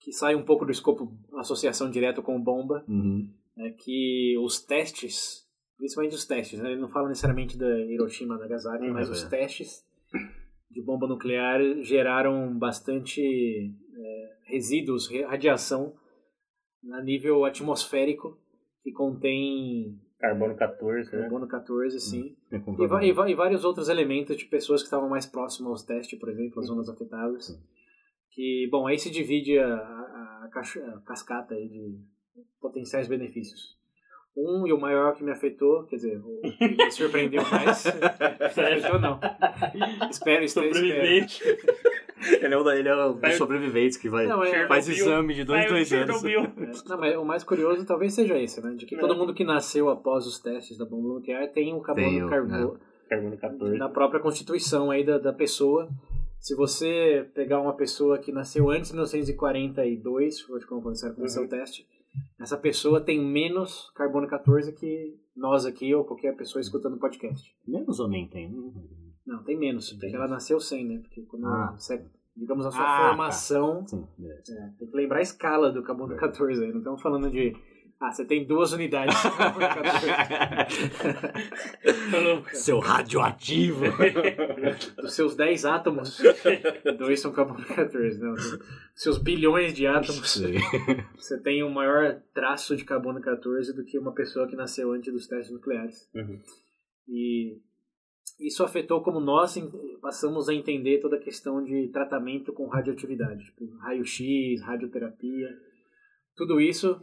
Speaker 2: que sai um pouco do escopo associação direta com bomba
Speaker 1: Uhum.
Speaker 2: é que os testes, principalmente os testes, né? ele não fala necessariamente da Hiroshima, Nagasaki,
Speaker 3: Uhum,
Speaker 2: mas os
Speaker 1: é.
Speaker 2: testes de bomba nuclear geraram bastante é, resíduos, re- radiação a nível atmosférico que contém
Speaker 3: Carbono 14, né?
Speaker 2: carbono 14, sim.
Speaker 1: É
Speaker 2: E, e e vários outros elementos de pessoas que estavam mais próximas aos testes, por exemplo, as zonas afetadas. Que, bom, aí se divide a, a- a cascata aí de potenciais benefícios. Um e o maior que me afetou, quer dizer, o que me surpreendeu mais. afetou não. Espero, espero, espero.
Speaker 3: Sobrevivente.
Speaker 1: Ele é o, da- ele é o dos sobreviventes que vai,
Speaker 2: Não, é-
Speaker 1: faz exame de dois em dois anos.
Speaker 2: É, Não, mas o mais curioso talvez seja esse, né? De que
Speaker 3: É.
Speaker 2: todo mundo que nasceu após os testes da bomba nuclear tem o carbono
Speaker 1: Tem o-
Speaker 2: carbono
Speaker 3: Carbono 14.
Speaker 2: na própria constituição aí da, da pessoa. Se você pegar uma pessoa que nasceu antes de 1942, foi de quando começaram a começar
Speaker 3: Uhum.
Speaker 2: o teste, essa pessoa tem menos carbono 14 que nós aqui ou qualquer pessoa escutando o podcast.
Speaker 1: Menos ou nem tem?
Speaker 2: Não, tem menos, porque ela nasceu sem, né? Porque quando
Speaker 1: Ah.
Speaker 2: você, digamos, a sua
Speaker 1: Ah, tá.
Speaker 2: formação,
Speaker 1: Sim, beleza.
Speaker 2: é, tem que lembrar a escala do carbono 14 aí. Não estamos falando de, ah, você tem duas unidades 14.
Speaker 1: Seu radioativo.
Speaker 2: Dos seus 10 átomos, dois são carbono 14. Não, dos seus bilhões de átomos,
Speaker 1: Sim.
Speaker 2: você tem um maior traço de carbono 14 do que uma pessoa que nasceu antes dos testes nucleares.
Speaker 3: Uhum.
Speaker 2: E isso afetou como nós passamos a entender toda a questão de tratamento com radioatividade, tipo raio-x, radioterapia. Tudo isso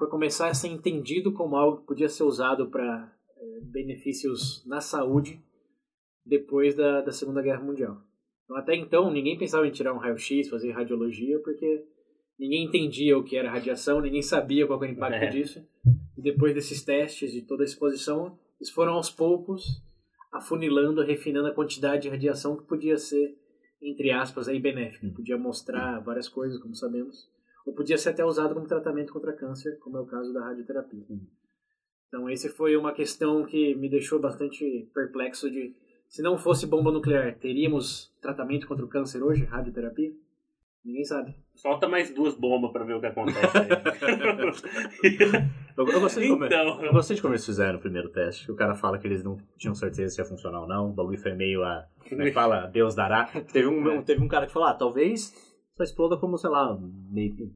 Speaker 2: foi começar a ser entendido como algo que podia ser usado para benefícios na saúde depois da, da Segunda Guerra Mundial. Então, até então, ninguém pensava em tirar um raio-x, fazer radiologia, porque ninguém entendia o que era radiação, ninguém sabia qual era o impacto
Speaker 3: É.
Speaker 2: disso. E depois desses testes, de toda a exposição, eles foram aos poucos afunilando, refinando a quantidade de radiação que podia ser, entre aspas, aí benéfica. Podia mostrar várias coisas, como sabemos, ou podia ser até usado como tratamento contra câncer, como é o caso da radioterapia. Então, esse foi uma questão que me deixou bastante perplexo de se não fosse bomba nuclear, teríamos tratamento contra o câncer hoje, radioterapia? Ninguém sabe.
Speaker 3: Solta mais duas bombas pra ver o que acontece aí.
Speaker 1: Eu, eu gostei de como,
Speaker 3: Então.
Speaker 1: eu gostei de como eles fizeram o primeiro teste. O cara fala que eles não tinham certeza se ia funcionar ou não. O bagulho foi meio a. Como é que fala? Deus dará. Teve um, teve um cara que falou: ah, talvez exploda como, sei lá,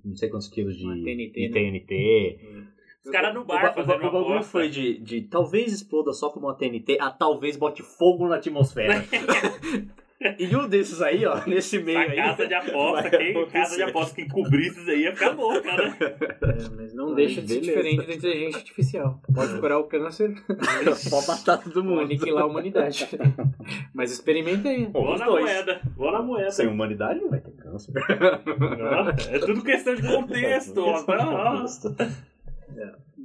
Speaker 1: não sei quantos quilos de,
Speaker 2: Uma TNT,
Speaker 1: de
Speaker 2: né?
Speaker 1: TNT.
Speaker 3: Os caras no
Speaker 1: O,
Speaker 3: bar
Speaker 1: ba- o,
Speaker 3: fazendo uma
Speaker 1: o bagulho foi de, de talvez exploda só como uma TNT, a talvez bote fogo na atmosfera. e um desses aí, ó, nesse meio
Speaker 3: A
Speaker 1: aí.
Speaker 3: casa de aposta, quem, casa de aposta que cobrisse isso aí ia ficar louca, né?
Speaker 2: É, mas não
Speaker 1: Ai,
Speaker 2: deixa de ser diferente da inteligência artificial. Pode curar o câncer
Speaker 1: Pode matar todo mundo.
Speaker 2: aniquilar a humanidade. Mas experimenta aí.
Speaker 1: Ou
Speaker 3: Vou na
Speaker 1: dois.
Speaker 3: moeda, vou na moeda.
Speaker 1: Sem humanidade não vai ter câncer.
Speaker 3: É tudo questão de contexto. ó. Ah,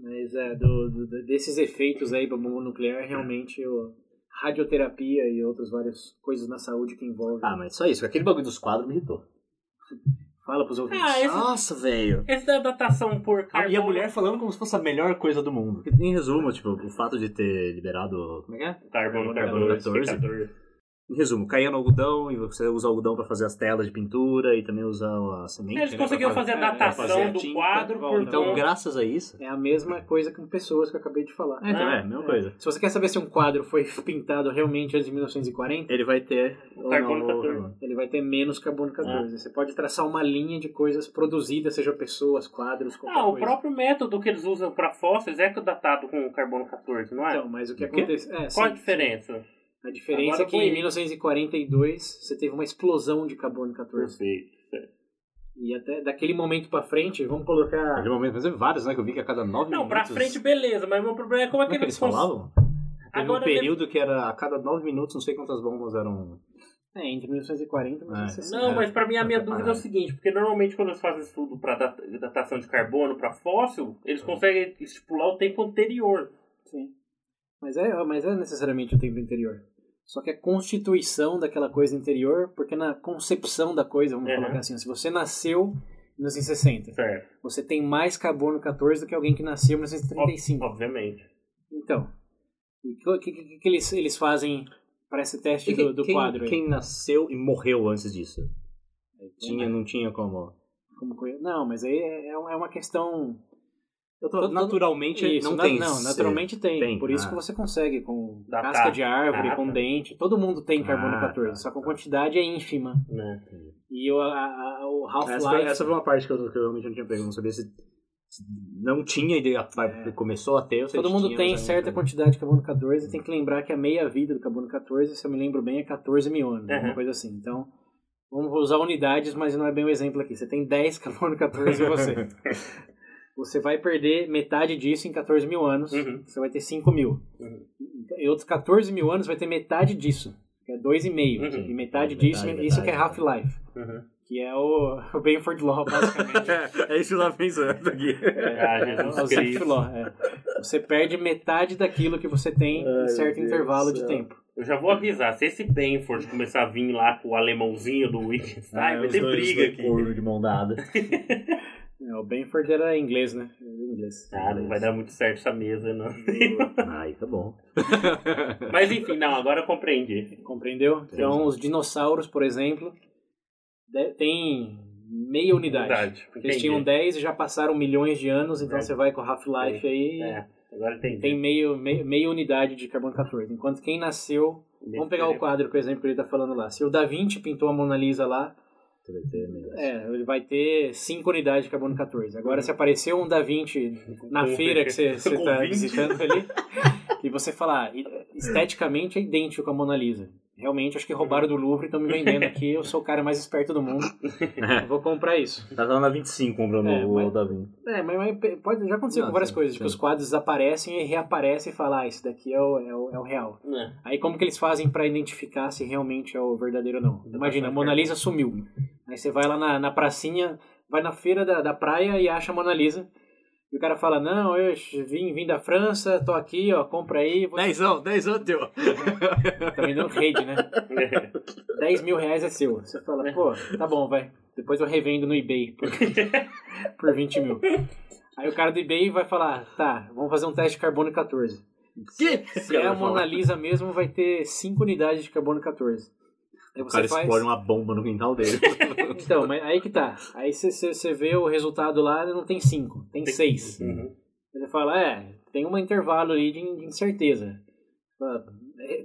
Speaker 2: Mas é, do, do- desses efeitos aí da bomba nuclear, realmente o, radioterapia e outras várias coisas na saúde que envolvem.
Speaker 1: Ah, mas só isso. Aquele bagulho dos quadros me irritou.
Speaker 2: Fala pros ouvintes.
Speaker 3: Ah, esse,
Speaker 1: Nossa, velho.
Speaker 3: esse da datação por
Speaker 1: Ah,
Speaker 3: carbono...
Speaker 1: E a mulher falando como se fosse a melhor coisa do mundo. Em resumo, tipo, o fato de ter liberado. Como é que é?
Speaker 3: Carbono,
Speaker 1: Carbono
Speaker 3: carbono,
Speaker 1: 14.
Speaker 3: 14.
Speaker 1: Em resumo, caía no algodão e você usa o algodão pra fazer as telas de pintura e também usa a semente.
Speaker 3: Eles
Speaker 1: né,
Speaker 3: conseguiram
Speaker 1: pra
Speaker 3: fazer a
Speaker 2: é,
Speaker 3: datação
Speaker 1: fazer a
Speaker 3: do
Speaker 1: tinta.
Speaker 3: quadro por
Speaker 1: Então,
Speaker 3: conta-
Speaker 1: graças a isso.
Speaker 2: É a mesma coisa com pessoas que eu acabei de falar.
Speaker 1: É, então,
Speaker 3: Ah,
Speaker 1: é, a mesma coisa.
Speaker 2: Se você quer saber se um quadro foi pintado realmente antes de 1940,
Speaker 1: Ele vai ter. ou
Speaker 3: Carbono
Speaker 1: não, ou
Speaker 3: 14.
Speaker 1: não.
Speaker 2: ele vai ter menos carbono 14. Você pode traçar uma linha de coisas produzidas, seja pessoas, quadros, qualquer
Speaker 3: Ah, o
Speaker 2: coisa.
Speaker 3: próprio método que eles usam para fósseis é datado com carbono 14, não é?
Speaker 2: Então, mas o que
Speaker 1: O
Speaker 2: acontece... É,
Speaker 3: Qual
Speaker 2: sim,
Speaker 3: a diferença?
Speaker 2: A diferença
Speaker 3: Agora
Speaker 2: é que
Speaker 3: foi-
Speaker 2: em 1942 você teve uma explosão de carbono 14.
Speaker 3: Perfeito.
Speaker 2: E até daquele momento pra frente, vamos colocar.
Speaker 1: Naquele momento, mas teve vários, né? Que eu vi que a cada nove
Speaker 3: Não,
Speaker 1: minutos.
Speaker 3: pra frente beleza, mas meu problema é como é
Speaker 1: Como
Speaker 3: que
Speaker 1: é que eles
Speaker 3: cons-
Speaker 1: falavam? Teve
Speaker 3: Agora
Speaker 1: um período que era a cada nove minutos, não sei quantas bombas eram.
Speaker 2: É, entre 1940 e
Speaker 1: É.
Speaker 2: 1960.
Speaker 3: Não, mas pra mim a minha
Speaker 1: Pra
Speaker 3: dúvida é o seguinte, porque normalmente quando eles fazem estudo para datação de carbono para fóssil, eles conseguem estipular o tempo anterior.
Speaker 2: Sim. Mas é, mas é necessariamente o tempo interior. Só que a constituição daquela coisa interior, porque na concepção da coisa, vamos
Speaker 3: Uhum.
Speaker 2: colocar assim, se você nasceu em 1960,
Speaker 3: Certo.
Speaker 2: você tem mais carbono 14 do que alguém que nasceu em 1935.
Speaker 3: Obviamente.
Speaker 2: Então, o que, que, que eles, eles fazem para esse teste
Speaker 1: E
Speaker 2: do, do
Speaker 1: quem,
Speaker 2: quadro? aí?
Speaker 1: quem nasceu e morreu antes disso? Tinha, não tinha como.
Speaker 2: Como co- não, mas aí é, é é uma questão.
Speaker 1: Eu tô- naturalmente
Speaker 2: Isso,
Speaker 1: não
Speaker 2: na-
Speaker 1: tem.
Speaker 2: Não, naturalmente tem.
Speaker 1: tem,
Speaker 2: Por isso
Speaker 1: ah.
Speaker 2: que você consegue com
Speaker 3: Dá
Speaker 2: casca
Speaker 3: pra-
Speaker 2: de árvore,
Speaker 3: Ah,
Speaker 2: com
Speaker 3: tá.
Speaker 2: dente. Todo mundo tem carbono
Speaker 1: Ah,
Speaker 2: 14,
Speaker 1: tá,
Speaker 2: só que a
Speaker 1: tá.
Speaker 2: quantidade é ínfima.
Speaker 3: Né?
Speaker 2: E o, a- a- o
Speaker 1: Essa
Speaker 2: Half-Life.
Speaker 1: essa foi uma parte que eu, que eu realmente não tinha pego. Não sabia se não tinha ideia. vai- Começou a ter.
Speaker 2: É. Todo mundo
Speaker 1: tinha,
Speaker 2: tem certa
Speaker 1: lembro.
Speaker 2: quantidade de carbono 14 e tem que lembrar que a meia-vida do carbono 14, se eu me lembro bem, é 14 mil anos,
Speaker 3: Uhum.
Speaker 2: alguma coisa assim. Então, vamos usar unidades, mas não é bem o exemplo aqui. Você tem 10 carbono 14 em você. Você vai perder metade disso em 14 mil anos,
Speaker 3: Uhum.
Speaker 2: você vai ter 5 mil.
Speaker 3: Uhum.
Speaker 2: Em outros 14 mil anos vai ter metade disso, que é 2,5.
Speaker 3: Uhum.
Speaker 2: E metade
Speaker 1: Metade,
Speaker 2: disso,
Speaker 1: metade,
Speaker 2: isso que é
Speaker 1: metade.
Speaker 2: Half-Life,
Speaker 3: Uhum.
Speaker 2: que é o, o Benford Law, basicamente.
Speaker 1: é isso que eu tava pensando aqui.
Speaker 3: Ah,
Speaker 2: É,
Speaker 3: Jesus
Speaker 2: o
Speaker 3: Cristo.
Speaker 2: Law, é. Você perde metade daquilo que você tem em
Speaker 1: Ai,
Speaker 2: certo
Speaker 1: meu Deus
Speaker 2: intervalo de tempo.
Speaker 3: Eu já vou avisar, se esse Benford começar a vir lá com o alemãozinho do Wittgenstein, vai
Speaker 1: os
Speaker 3: ter briga aqui.
Speaker 1: corno de mão dada.
Speaker 2: É, o Benford era inglês, né? Era inglês.
Speaker 3: Ah, não vai dar muito certo essa mesa, não.
Speaker 1: Aí tá bom.
Speaker 3: Mas enfim, não, agora eu compreendi.
Speaker 2: Compreendeu? Então, os dinossauros, por exemplo, tem meia unidade.
Speaker 3: Verdade.
Speaker 2: Porque eles
Speaker 3: Entendi.
Speaker 2: tinham 10 e já passaram milhões de anos, então
Speaker 3: É.
Speaker 2: você vai com o Half-Life aí
Speaker 3: É, agora entendi.
Speaker 2: tem meio, meio, meia unidade de carbono 14. Enquanto quem nasceu... Vamos pegar o quadro, por exemplo, que ele está falando lá. Se o Da Vinci pintou a Mona Lisa lá,
Speaker 1: vai ter menos.
Speaker 2: é, ele vai ter 5 unidades de carbono 14. Agora,
Speaker 3: Uhum.
Speaker 2: se apareceu um Da Vinci na
Speaker 3: Com-
Speaker 2: feira que você está
Speaker 3: 20.
Speaker 2: visitando ali, e você falar, esteticamente é idêntico a Mona Lisa. Realmente, acho que roubaram do Louvre e estão me vendendo aqui. Eu sou o cara mais esperto do mundo. Eu vou comprar isso.
Speaker 1: Tá dando na 25 comprando
Speaker 2: É,
Speaker 1: o
Speaker 2: mas-
Speaker 1: da Vinci.
Speaker 2: É, mas, mas pode, já aconteceu
Speaker 1: Não,
Speaker 2: com várias
Speaker 1: sim,
Speaker 2: coisas.
Speaker 1: sim.
Speaker 2: Que os quadros desaparecem e reaparecem e falam, ah, esse daqui é o, é o, é o real.
Speaker 3: É.
Speaker 2: Aí como que eles fazem pra identificar se realmente é o verdadeiro ou não? Imagina, a Mona Lisa sumiu. Aí você vai lá na, na pracinha, vai na feira da, da praia e acha a Mona Lisa. E o cara fala, não, eu vim, vim da França, tô aqui, ó, compra aí. Vou...
Speaker 1: Dezão, dezão teu.
Speaker 2: Tá vendendo rede, né? 10 mil reais é seu. Você fala, pô, tá bom, vai. Depois eu revendo no eBay por, por 20 mil. Aí o cara do eBay vai falar, tá, vamos fazer um teste de carbono 14.
Speaker 1: Que?
Speaker 2: Se é a Mona Lisa mesmo, vai ter 5 unidades de carbono 14. Aí
Speaker 1: O
Speaker 2: você
Speaker 1: cara
Speaker 2: faz...
Speaker 1: explode uma bomba no quintal dele.
Speaker 2: Então, mas aí que tá. Aí você vê o resultado lá, não tem 5, tem 6.
Speaker 3: Uhum.
Speaker 2: Você fala, é, tem um intervalo aí de, de incerteza. É,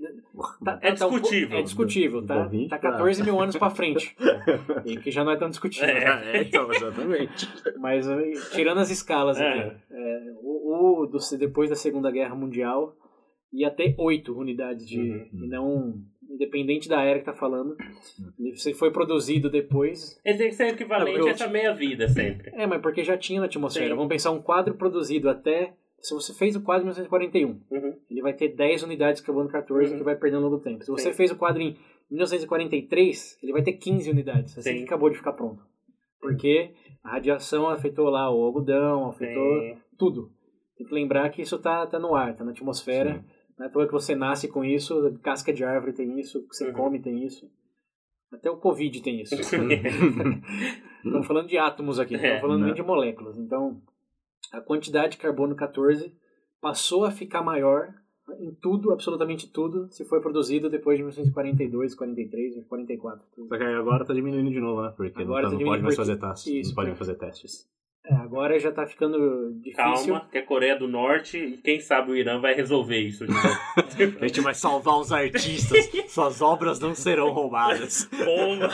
Speaker 2: tá-
Speaker 3: É
Speaker 2: tá um po-
Speaker 3: discutível.
Speaker 2: é discutível, tá? Tá
Speaker 1: pra-
Speaker 2: 14 mil anos pra frente. e que já não é tão discutível.
Speaker 1: é, então, exatamente.
Speaker 2: Mas eh, tirando as escalas
Speaker 3: É.
Speaker 2: aqui, é, o, o do, depois da Segunda Guerra Mundial ia ter oito unidades de.
Speaker 3: Uhum.
Speaker 2: E não. Independente da era que tá falando. Ele se foi produzido depois.
Speaker 3: Ele tem que ser equivalente
Speaker 2: Não, eu-
Speaker 3: a essa meia-vida sempre.
Speaker 2: É, mas porque já tinha na atmosfera.
Speaker 3: Sim.
Speaker 2: Vamos pensar um quadro produzido até. Se você fez o quadro em 1941,
Speaker 3: Uhum.
Speaker 2: ele vai ter 10 unidades de carbono 14
Speaker 3: Uhum.
Speaker 2: que vai perdendo ao longo do tempo. Se você
Speaker 3: Sim.
Speaker 2: fez o quadro em 1943, ele vai ter 15 unidades, assim
Speaker 3: Sim.
Speaker 2: que acabou de ficar pronto. Porque a radiação afetou lá o algodão, afetou tudo. Tem que lembrar que isso tá, tá no ar, tá na atmosfera. Não é à toa que você nasce com isso, casca de árvore tem isso, que você
Speaker 3: Uhum.
Speaker 2: come tem isso. Até o Covid tem isso. Estamos falando de átomos aqui, não
Speaker 3: É,
Speaker 2: estamos falando
Speaker 1: né?
Speaker 2: nem de moléculas. Então, a quantidade de carbono 14 passou a ficar maior em tudo, absolutamente tudo, se foi produzido depois de 1942, 43, 44.
Speaker 1: Só que aí agora tá diminuindo de novo, né? Porque
Speaker 2: Agora
Speaker 1: não,
Speaker 2: tá
Speaker 1: tá- não pode mais fazer testes.
Speaker 2: isso,
Speaker 1: não podem fazer testes.
Speaker 2: É, agora já tá ficando difícil.
Speaker 3: Calma, que é Coreia do Norte e quem sabe o Irã vai resolver isso.
Speaker 1: A gente vai salvar os artistas. Suas obras não serão roubadas.
Speaker 3: Bomba!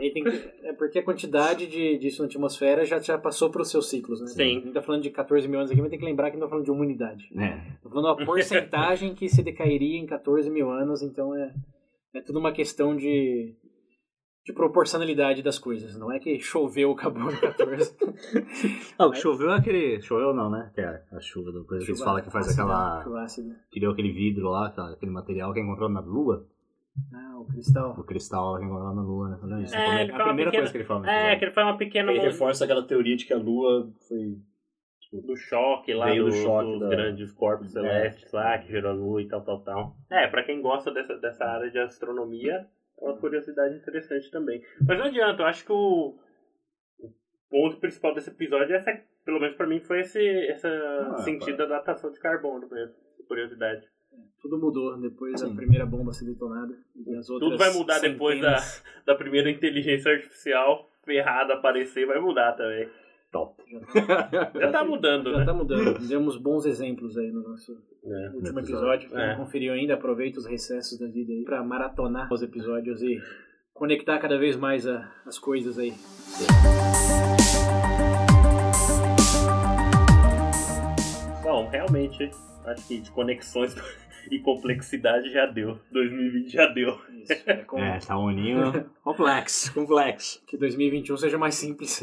Speaker 2: É, que- é porque a quantidade de, disso na atmosfera já, já passou para os seus ciclos, né?
Speaker 3: Sim.
Speaker 2: A gente tá falando de 14 mil anos aqui, mas tem que lembrar que não tá falando de uma unidade.
Speaker 1: É.
Speaker 2: Tô falando uma porcentagem que se decairia em 14 mil anos, então é, é tudo uma questão de, de proporcionalidade das coisas. Não é que choveu o carbono 14.
Speaker 1: Ah, o que choveu é aquele. Choveu não, né? Que é a chuva do coisa que eles falam que faz
Speaker 2: ácida,
Speaker 1: aquela.
Speaker 2: chuva ácida.
Speaker 1: Que deu aquele vidro lá, aquele material que encontrou na lua.
Speaker 2: Ah, o cristal.
Speaker 1: O cristal lá que encontrou na lua, né? Falando isso.
Speaker 3: É,
Speaker 1: a
Speaker 3: ele
Speaker 1: primeira,
Speaker 3: fala
Speaker 1: a primeira
Speaker 3: pequena-
Speaker 1: coisa que ele fala.
Speaker 3: É, que ele faz uma pequena.
Speaker 4: Ele reforça aquela teoria de que a Lua foi
Speaker 3: do choque lá do,
Speaker 1: do choque
Speaker 3: dos
Speaker 1: da-
Speaker 3: grandes corpos
Speaker 1: É.
Speaker 3: celestes lá, que gerou a lua e tal, tal, tal. É, pra quem gosta dessa, dessa área de astronomia, é uma curiosidade interessante também. Mas não adianta, eu acho que o, o ponto principal desse episódio é essa, pelo menos pra mim, foi esse essa
Speaker 1: Ah,
Speaker 3: sentido da datação de carbono mesmo, curiosidade.
Speaker 2: Tudo mudou depois da primeira bomba ser detonada. E as outras
Speaker 3: Tudo vai mudar depois da,
Speaker 2: centenas.
Speaker 3: da primeira inteligência artificial ferrada aparecer, vai mudar também.
Speaker 1: Top.
Speaker 3: Já tá mudando,
Speaker 2: Já
Speaker 3: né?
Speaker 2: tá mudando. Demos bons exemplos aí no nosso
Speaker 3: É.
Speaker 2: último
Speaker 1: episódio.
Speaker 2: episódio. Quem
Speaker 3: É.
Speaker 2: não conferiu ainda, aproveita os recessos da vida aí pra maratonar os episódios e conectar cada vez mais a- as coisas aí.
Speaker 3: Bom, realmente, acho que de conexões e complexidade já deu. 2020 já deu.
Speaker 2: Isso. É com
Speaker 1: É, tá um ninho complexo, complexo.
Speaker 2: que 2021 seja mais simples.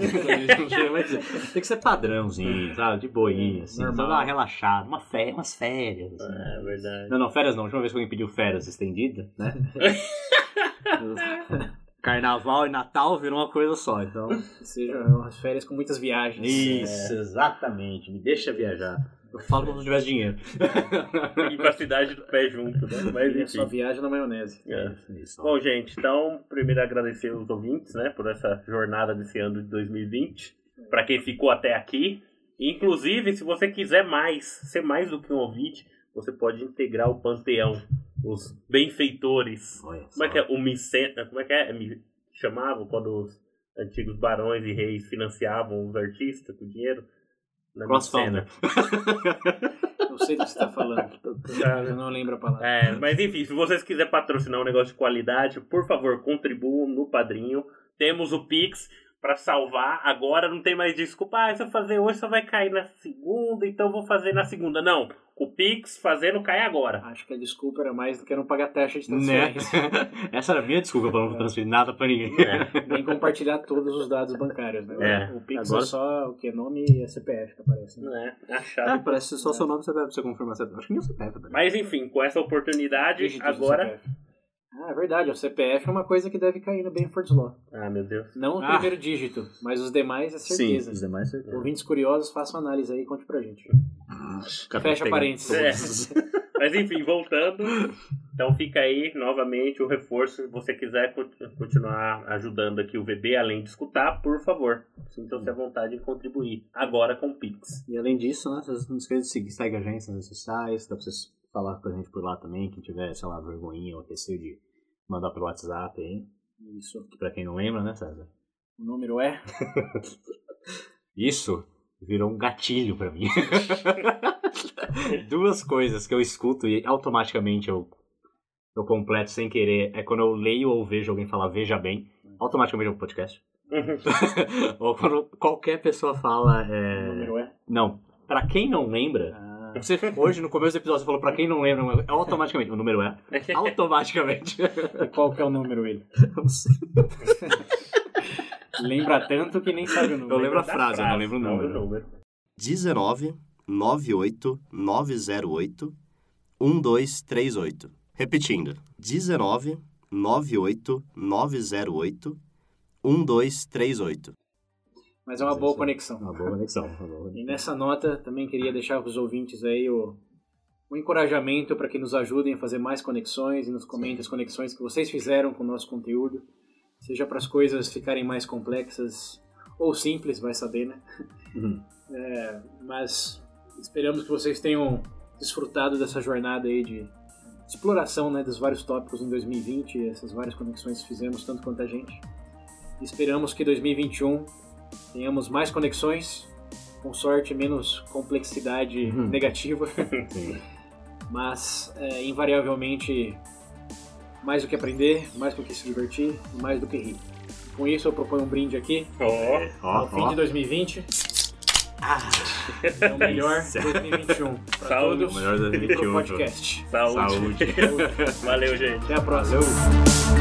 Speaker 1: Tem que ser padrãozinho, sabe? De boinha, assim.
Speaker 2: Normal.
Speaker 1: Só dar uma relaxada, uma férias, umas férias. assim.
Speaker 3: É verdade.
Speaker 1: Não, não, férias não. A última vez que alguém pediu férias estendida, né? Carnaval e Natal viram uma coisa só, então.
Speaker 2: Que seja umas férias com muitas viagens.
Speaker 1: Isso, exatamente. Me deixa viajar. Eu falo como se tivesse dinheiro.
Speaker 3: Ir pra cidade do pé junto, né? Mas enfim.
Speaker 2: viagem na maionese.
Speaker 3: É.
Speaker 1: Isso.
Speaker 3: Bom, gente, então, primeiro agradecer os ouvintes, né, por essa jornada desse ano de 2020. Pra quem ficou até aqui. Inclusive, se você quiser mais, ser mais do que um ouvinte, você pode integrar o panteão, os benfeitores.
Speaker 1: Olha
Speaker 3: Como é
Speaker 1: só.
Speaker 3: que é? O micena, como é que é? Me chamavam quando os antigos barões e reis financiavam os artistas com dinheiro? Na
Speaker 1: Crossfounder.
Speaker 2: Não sei do que você tá falando. Eu não lembro a palavra.
Speaker 3: É, mas enfim, se vocês quiserem patrocinar um negócio de qualidade, por favor, contribuam no padrinho. Temos o Pix pra salvar. Agora não tem mais desculpa. Ah, se eu fazer hoje só vai cair na segunda, então eu vou fazer na segunda. Não, o Pix fazendo cai agora.
Speaker 2: Acho que a desculpa era mais do que não pagar taxa de
Speaker 1: Né?
Speaker 2: transferência.
Speaker 1: Essa era a minha desculpa pra não transferir nada pra ninguém.
Speaker 3: É,
Speaker 2: Nem compartilhar todos os dados bancários, né?
Speaker 3: É.
Speaker 2: O Pix
Speaker 1: Agora-
Speaker 2: é só o que? Nome e a CPF que aparece. Né?
Speaker 3: não é, a
Speaker 1: É,
Speaker 3: chave.
Speaker 1: parece só seu nome você deve você confirmar. Você... Acho que nem você deve. né?
Speaker 3: Mas enfim, com essa oportunidade, agora.
Speaker 2: Ah, é verdade. O CPF é uma coisa que deve cair no Benford's Law.
Speaker 3: Ah, meu Deus.
Speaker 2: Não o
Speaker 1: Ah.
Speaker 2: primeiro dígito, mas os demais é certeza.
Speaker 1: Sim, os demais você
Speaker 2: Ouvintes curiosos, façam análise aí e conte pra gente. Fecha parênteses.
Speaker 3: É. Mas enfim, voltando. Então fica aí novamente o reforço. Se você quiser co- continuar ajudando aqui o VB, além de escutar, por favor, sintam-se à vontade em contribuir. Agora com o Pix.
Speaker 1: E além disso, né, vocês não esqueçam de seguir, segue a gente nas redes sociais, dá pra vocês falar com a gente por lá também, quem tiver, sei lá, vergonhinha ou receio de mandar pelo WhatsApp aí.
Speaker 2: Isso.
Speaker 1: Que pra quem não lembra, né, César?
Speaker 2: O número é.
Speaker 1: Isso virou um gatilho pra mim. Duas coisas que eu escuto e automaticamente eu, eu completo sem querer é quando eu leio ou vejo alguém falar veja bem, automaticamente é um podcast. ou quando qualquer pessoa fala.
Speaker 2: O
Speaker 1: É...
Speaker 2: número é.
Speaker 1: Não, pra quem não lembra,
Speaker 2: Ah,
Speaker 1: você hoje no começo do episódio você falou pra quem não lembra, mas automaticamente, o número é. Automaticamente.
Speaker 2: e qual que é o número, ele?
Speaker 1: Não sei.
Speaker 2: Lembra tanto que nem sabe o número.
Speaker 1: Eu lembro a
Speaker 3: Da
Speaker 1: frase, eu não lembro o
Speaker 3: não
Speaker 1: número.
Speaker 3: número.
Speaker 4: 19 98 908 1238. Repetindo. 19 98 908 1238.
Speaker 2: Mas é uma boa conexão.
Speaker 1: Uma boa conexão. Uma boa
Speaker 2: E
Speaker 1: conexão.
Speaker 2: nessa nota, também queria deixar para os ouvintes aí o, o encorajamento para que nos ajudem a fazer mais conexões e nos comentem as conexões que vocês fizeram com o nosso conteúdo. Seja para as coisas ficarem mais complexas ou simples, vai saber, né?
Speaker 1: Uhum.
Speaker 2: É, mas esperamos que vocês tenham desfrutado dessa jornada aí de exploração né, dos vários tópicos em 2020, essas várias conexões que fizemos, tanto quanto a gente. Esperamos que 2021 tenhamos mais conexões, com sorte menos complexidade
Speaker 1: Uhum.
Speaker 2: negativa, mas é, invariavelmente mais do que aprender, mais do que se divertir mais do que rir. Com isso eu proponho um brinde aqui
Speaker 3: Ó,
Speaker 1: Ó,
Speaker 2: ao fim
Speaker 1: ó.
Speaker 2: de 2020. É o melhor
Speaker 1: Isso.
Speaker 2: 2021 para
Speaker 3: Saúde.
Speaker 2: todos
Speaker 1: O melhor
Speaker 2: e
Speaker 1: 2021.
Speaker 2: pro podcast.
Speaker 3: saúde.
Speaker 1: Saúde.
Speaker 3: Valeu, gente.
Speaker 2: Até a próxima.
Speaker 1: Valeu.